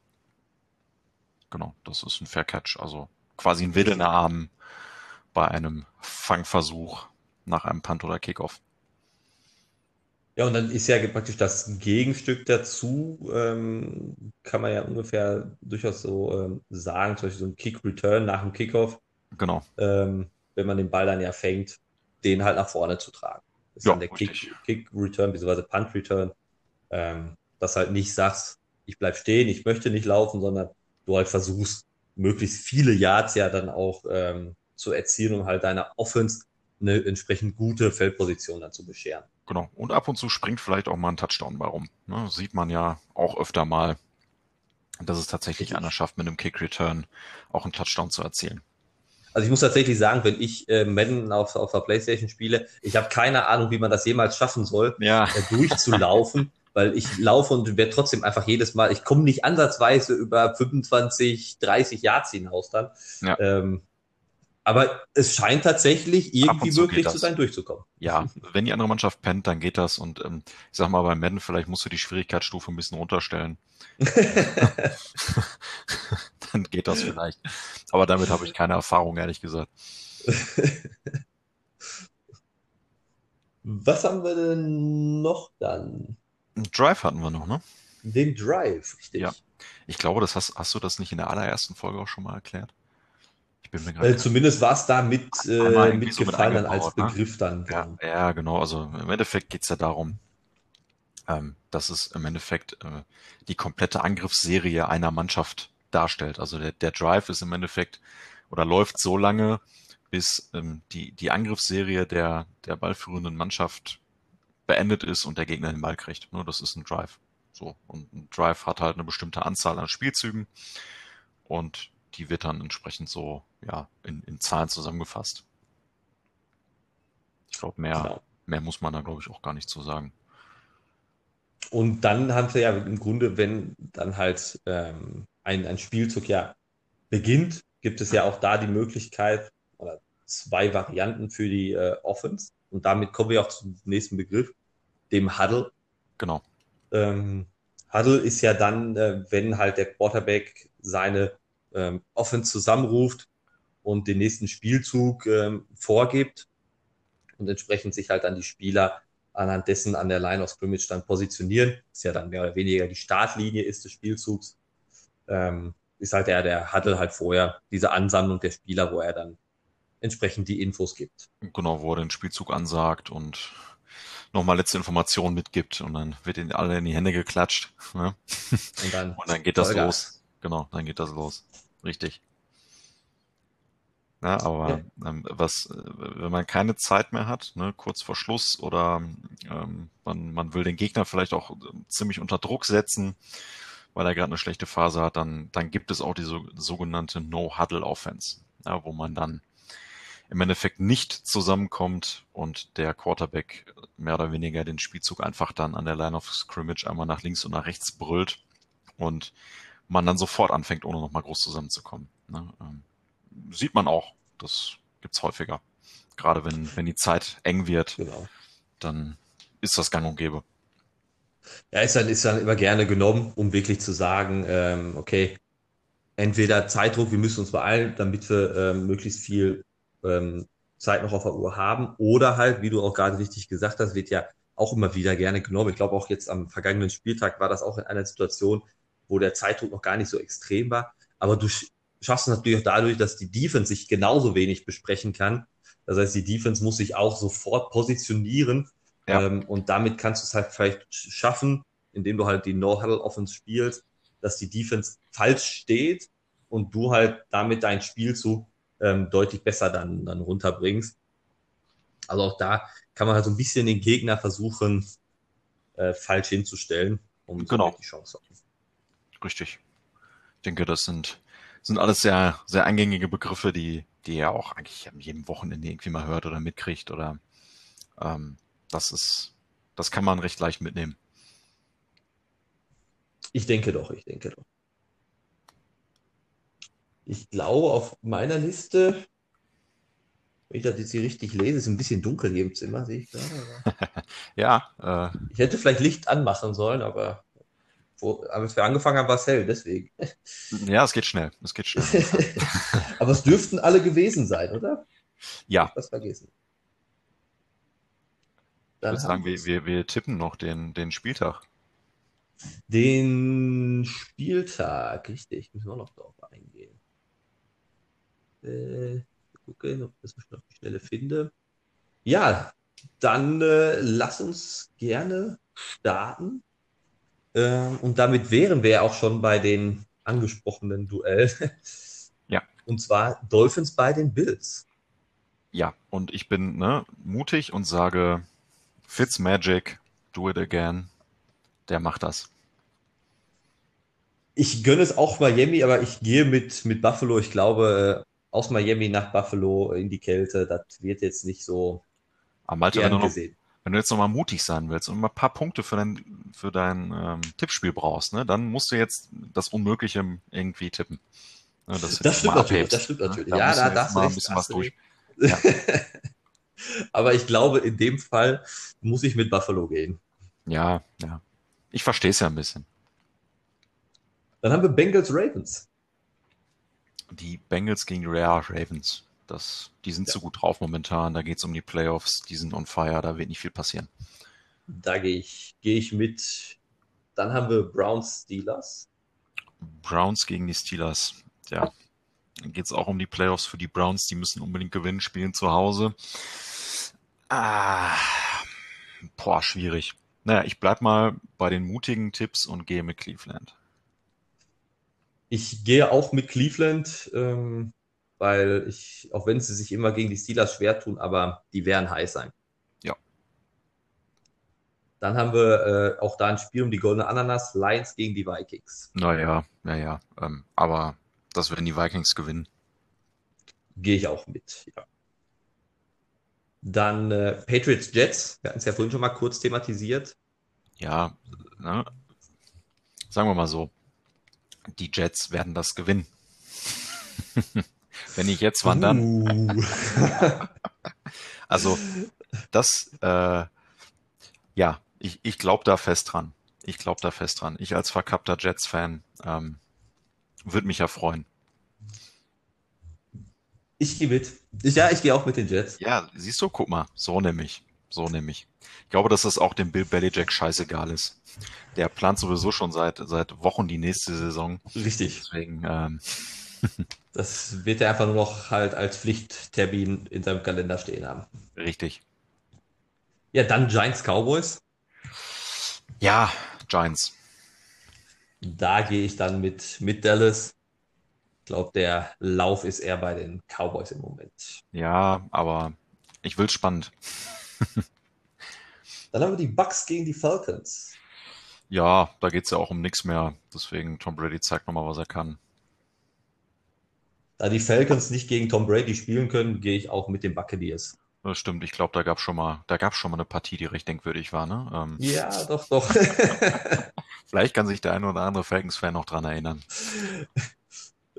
Genau, das ist ein Fair Catch, also quasi ein wedelnder Arm bei einem Fangversuch nach einem Punt oder Kickoff. Ja, und dann ist ja praktisch das Gegenstück dazu, ähm, kann man ja ungefähr durchaus so ähm, sagen, zum Beispiel so ein Kick-Return nach dem Kickoff, Genau, ähm, wenn man den Ball dann ja fängt, den halt nach vorne zu tragen. ist ja, dann der Kick, Kick, Return bzw. Punt Return, ähm, dass halt nicht sagst, ich bleib stehen, ich möchte nicht laufen, sondern du halt versuchst, möglichst viele Yards ja dann auch ähm, zu erzielen, um halt deiner Offense eine entsprechend gute Feldposition dann zu bescheren. Genau. Und ab und zu springt vielleicht auch mal ein Touchdown bei rum. Ne? Sieht man ja auch öfter mal, dass es tatsächlich einer schafft, mit einem Kick-Return auch einen Touchdown zu erzielen. Also ich muss tatsächlich sagen, wenn ich äh, Madden auf, auf der Playstation spiele, ich habe keine Ahnung, wie man das jemals schaffen soll, ja. äh, durchzulaufen, weil ich laufe und werde trotzdem einfach jedes Mal, ich komme nicht ansatzweise über 25, 30 Yards hinaus dann. Ja. Ähm, aber es scheint tatsächlich irgendwie möglich zu sein, durchzukommen. Ja, wenn die andere Mannschaft pennt, dann geht das. Und ähm, ich sag mal, bei Madden vielleicht musst du die Schwierigkeitsstufe ein bisschen runterstellen. dann geht das vielleicht. Aber damit habe ich keine Erfahrung, ehrlich gesagt. Was haben wir denn noch dann? Drive hatten wir noch, ne? Den Drive, richtig. Ja. Ich glaube, das hast, hast du das nicht in der allerersten Folge auch schon mal erklärt? Bin mir äh, zumindest war es da mit, äh, mitgefallen mit als ne? Begriff dann. Ja, ja, genau. Also im Endeffekt geht es ja darum, ähm, dass es im Endeffekt äh, die komplette Angriffsserie einer Mannschaft darstellt. Also der, der Drive ist im Endeffekt oder läuft so lange, bis ähm, die, die Angriffsserie der, der ballführenden Mannschaft beendet ist und der Gegner den Ball kriegt. Nur das ist ein Drive. So. Und ein Drive hat halt eine bestimmte Anzahl an Spielzügen. Und die wird dann entsprechend so ja, in, in Zahlen zusammengefasst. Ich glaube, mehr, genau. mehr muss man da, glaube ich, auch gar nicht zu sagen. Und dann haben sie ja im Grunde, wenn dann halt ähm, ein, ein Spielzug ja beginnt, gibt es ja auch da die Möglichkeit oder zwei Varianten für die äh, Offense. Und damit kommen wir auch zum nächsten Begriff, dem Huddle. Genau. Ähm, Huddle ist ja dann, äh, wenn halt der Quarterback seine ähm, Offense zusammenruft und den nächsten Spielzug ähm, vorgibt und entsprechend sich halt dann die Spieler anhand dessen an der Line of Scrimmage dann positionieren. Ist ja dann mehr oder weniger die Startlinie ist des Spielzugs. Ähm, ist halt der, der Huddle halt vorher diese Ansammlung der Spieler, wo er dann entsprechend die Infos gibt. Genau, wo er den Spielzug ansagt und nochmal letzte Informationen mitgibt und dann wird ihnen alle in die Hände geklatscht. Ne? Und, dann und dann geht das Vollgas. los. Genau, dann geht das los. Richtig. Ja, aber. Ähm, was, äh, wenn man keine Zeit mehr hat, ne, kurz vor Schluss oder ähm, man, man will den Gegner vielleicht auch ähm, ziemlich unter Druck setzen, weil er gerade eine schlechte Phase hat, dann, dann gibt es auch diese sogenannte No-Huddle-Offense, ja, wo man dann im Endeffekt nicht zusammenkommt und der Quarterback mehr oder weniger den Spielzug einfach dann an der Line of Scrimmage einmal nach links und nach rechts brüllt und man dann sofort anfängt, ohne nochmal groß zusammenzukommen. Ne? Ähm, sieht man auch. Das gibt's häufiger. Gerade wenn, wenn die Zeit eng wird, genau. dann ist das gang und gäbe. Ja, ist dann, ist dann immer gerne genommen, um wirklich zu sagen, ähm, okay, entweder Zeitdruck, wir müssen uns beeilen, damit wir ähm, möglichst viel ähm, Zeit noch auf der Uhr haben, oder halt, wie du auch gerade richtig gesagt hast, wird ja auch immer wieder gerne genommen. Ich glaube auch jetzt am vergangenen Spieltag war das auch in einer Situation, wo der Zeitdruck noch gar nicht so extrem war. Aber du schaffst es natürlich auch dadurch, dass die Defense sich genauso wenig besprechen kann. Das heißt, die Defense muss sich auch sofort positionieren. Ja. Ähm, und damit kannst du es halt vielleicht schaffen, indem du halt die No-Huddle-Offense spielst, dass die Defense falsch steht und du halt damit dein Spielzug ähm, deutlich besser dann, dann runterbringst. Also auch da kann man halt so ein bisschen den Gegner versuchen, äh, falsch hinzustellen, um genau. die Chance zu haben. Richtig. Ich denke, das sind, sind alles sehr, sehr eingängige Begriffe, die, die ihr auch eigentlich an jedem Wochenende irgendwie mal hört oder mitkriegt oder ähm, das ist, das kann man recht leicht mitnehmen. Ich denke doch, ich denke doch. Ich glaube, auf meiner Liste, wenn ich das jetzt hier richtig lese, ist ein bisschen dunkel hier im Zimmer, sehe ich gerade. ja. Äh, ich hätte vielleicht Licht anmachen sollen, aber wo, als wir angefangen haben, war es hell, deswegen. Ja, es geht schnell. Es geht schnell. Aber es dürften alle gewesen sein, oder? Ja. Was vergessen. Dann ich würde sagen, wir, wir, wir tippen noch den, den Spieltag. Den Spieltag, richtig. Müssen wir noch darauf eingehen. Äh, gucke, ob ich das noch die Schnelle finde. Ja, Dann äh, lass uns gerne starten. Ähm, und damit wären wir ja auch schon bei den angesprochenen Duell. Ja. Und zwar Dolphins bei den Bills. Ja, und ich bin ne, mutig und sage, Fitzmagic, do it again. Der macht das. Ich gönne es auch Miami, aber ich gehe mit, mit Buffalo. Ich glaube, äh, aus Miami nach Buffalo in die Kälte, das wird jetzt nicht so Aber Malte, wenn du, noch, gesehen. Wenn du jetzt nochmal mutig sein willst und mal ein paar Punkte für dein, für dein ähm, Tippspiel brauchst, ne, dann musst du jetzt das Unmögliche irgendwie tippen. Ne, Das stimmt mal natürlich, das stimmt ne? natürlich. Ja, musst da darfst du mal ein bisschen was du durch. Aber ich glaube, in dem Fall muss ich mit Buffalo gehen. Ja, ja. Ich verstehe es ja ein bisschen. Dann haben wir Bengals Ravens. Die Bengals gegen Rare Ravens. Das, die sind Ja. zu gut drauf momentan. Da geht es um die Playoffs. Die sind on fire. Da wird nicht viel passieren. Da gehe ich, gehe ich mit. Dann haben wir Browns Steelers. Browns gegen die Steelers. Ja. Dann geht es auch um die Playoffs für die Browns. Die müssen unbedingt gewinnen, spielen zu Hause. Ah, boah, schwierig. Naja, ich bleib mal bei den mutigen Tipps und gehe mit Cleveland. Ich gehe auch mit Cleveland, ähm, weil ich, auch wenn sie sich immer gegen die Steelers schwer tun, aber die werden heiß sein. Ja. Dann haben wir äh, auch da ein Spiel um die goldene Ananas, Lions gegen die Vikings. Naja, naja. Ähm, aber das werden die Vikings gewinnen. Gehe ich auch mit, ja. Dann äh, Patriots Jets, wir hatten es ja vorhin schon mal kurz thematisiert. Ja, ne? Sagen wir mal so. Die Jets werden das gewinnen. Wenn nicht jetzt, wann dann? Uh. Also, das, äh, ja, ich, ich glaube da fest dran. Ich glaube da fest dran. Ich als verkappter Jets-Fan ähm, würde mich ja freuen. Ich gehe mit. Ich, ja, ich gehe auch mit den Jets. Ja, siehst du, guck mal, so nämlich. So nämlich. Ich glaube, dass das auch dem Bill Belichick scheißegal ist. Der plant sowieso schon seit, seit Wochen die nächste Saison. Richtig. Deswegen, ähm, Das wird er einfach nur noch halt als Pflichttermin in seinem Kalender stehen haben. richtig. Ja, dann Giants Cowboys. Ja, Giants. Da gehe ich dann mit, mit Dallas. Ich glaube, der Lauf ist eher bei den Cowboys im Moment. Ja, aber ich will's spannend. Dann haben wir die Bucks gegen die Falcons. Ja, da geht's ja auch um nichts mehr. Deswegen, Tom Brady zeigt nochmal, was er kann. Da die Falcons nicht gegen Tom Brady spielen können, gehe ich auch mit den Buccaneers. Das stimmt, ich glaube, da gab's schon mal, da gab's schon mal eine Partie, die recht denkwürdig war, ne? Ähm, Ja, doch, doch. Vielleicht kann sich der eine oder andere Falcons-Fan noch dran erinnern.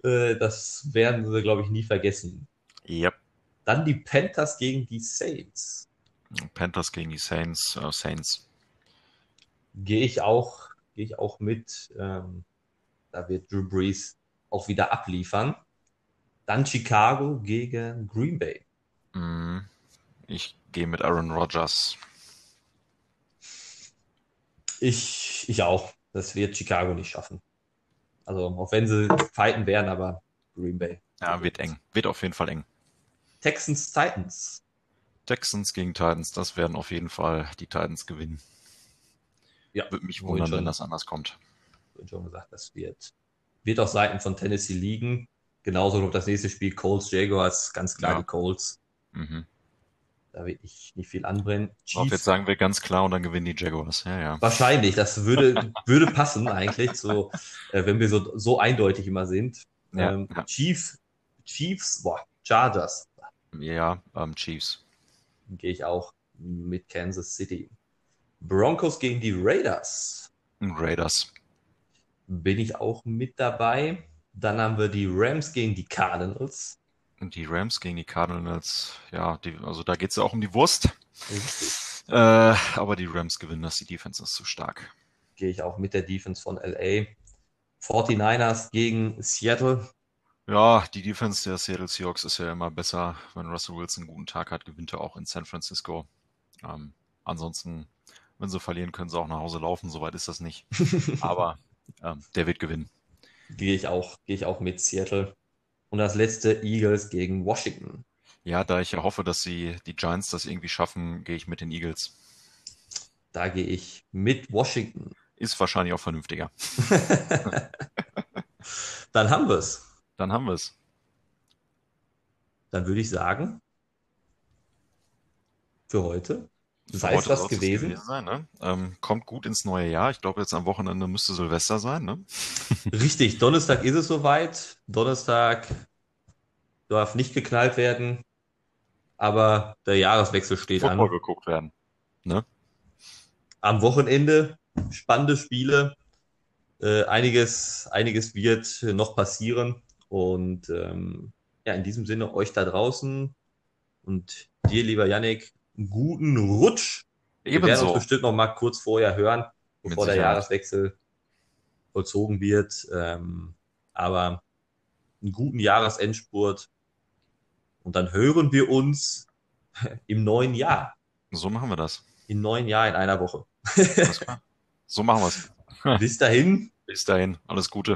Äh, das werden wir, glaube ich, nie vergessen. Yep. Dann die Panthers gegen die Saints. Panthers gegen die Saints, äh, Saints. Gehe ich auch, gehe ich auch mit. Ähm, da wird Drew Brees auch wieder abliefern. Dann Chicago gegen Green Bay. Mm, Ich gehe mit Aaron Rodgers. Ich, ich auch. Das wird Chicago nicht schaffen. Also, auch wenn sie fighten werden, aber Green Bay. Ja, wird eng. Wird auf jeden Fall eng. Texans Titans. Texans gegen Titans, das werden auf jeden Fall die Titans gewinnen. Ja, Würde mich wundern, schon. wenn das anders kommt. Vorhin schon gesagt, das wird, wird auf Seiten von Tennessee liegen. Genauso noch das nächste Spiel Colts Jaguars, ganz klar Ja. die Colts. Mhm. Da wird nicht, nicht viel anbrennen. Chiefs, jetzt sagen wir ganz klar und dann gewinnen die Jaguars. Ja, ja. wahrscheinlich, das würde, würde passen eigentlich, so, äh, wenn wir so, so eindeutig immer sind. Ja, ähm, ja. Chiefs, Chiefs, boah, Chargers, Ja, ähm, Chiefs. gehe ich auch mit Kansas City. Broncos gegen die Raiders Raiders. bin ich auch mit dabei. Dann haben wir die Rams gegen die Cardinals. Und die Rams gegen die Cardinals. Ja, die, also da geht's ja auch um die Wurst. Äh, aber die Rams gewinnen das. Die Defense ist zu stark. Gehe ich auch mit der Defense von LA. 49ers gegen Seattle. Ja, die Defense der Seattle Seahawks ist ja immer besser. Wenn Russell Wilson einen guten Tag hat, gewinnt er auch in San Francisco. Ähm, ansonsten, wenn sie verlieren, können sie auch nach Hause laufen. Soweit ist das nicht. Aber ähm, der wird gewinnen. Gehe ich auch, gehe ich auch mit Seattle. Und das letzte Eagles gegen Washington. Ja, da ich ja hoffe, dass sie die Giants das irgendwie schaffen, gehe ich mit den Eagles. Da gehe ich mit Washington. Ist wahrscheinlich auch vernünftiger. Dann haben wir es. Dann haben wir es. Dann würde ich sagen, für heute sei es das gewesen. gewesen sein, ne? ähm, kommt gut ins neue Jahr. Ich glaube, jetzt am Wochenende müsste Silvester sein. Ne? Richtig, Donnerstag ist es soweit. Donnerstag darf nicht geknallt werden, aber der Jahreswechsel steht Football an. geguckt werden. Ne? Am Wochenende spannende Spiele. Äh, einiges, einiges wird noch passieren. Und ähm, ja, in diesem Sinne euch da draußen und dir, lieber Yannick, guten Rutsch. Ebenso. Wir werden uns bestimmt noch mal kurz vorher hören, bevor der Jahreswechsel vollzogen wird. Ähm, aber einen guten Jahresendspurt. Und dann hören wir uns im neuen Jahr. So machen wir das. Im neuen Jahr in einer Woche. So machen wir es. Bis dahin. Bis dahin. Alles Gute.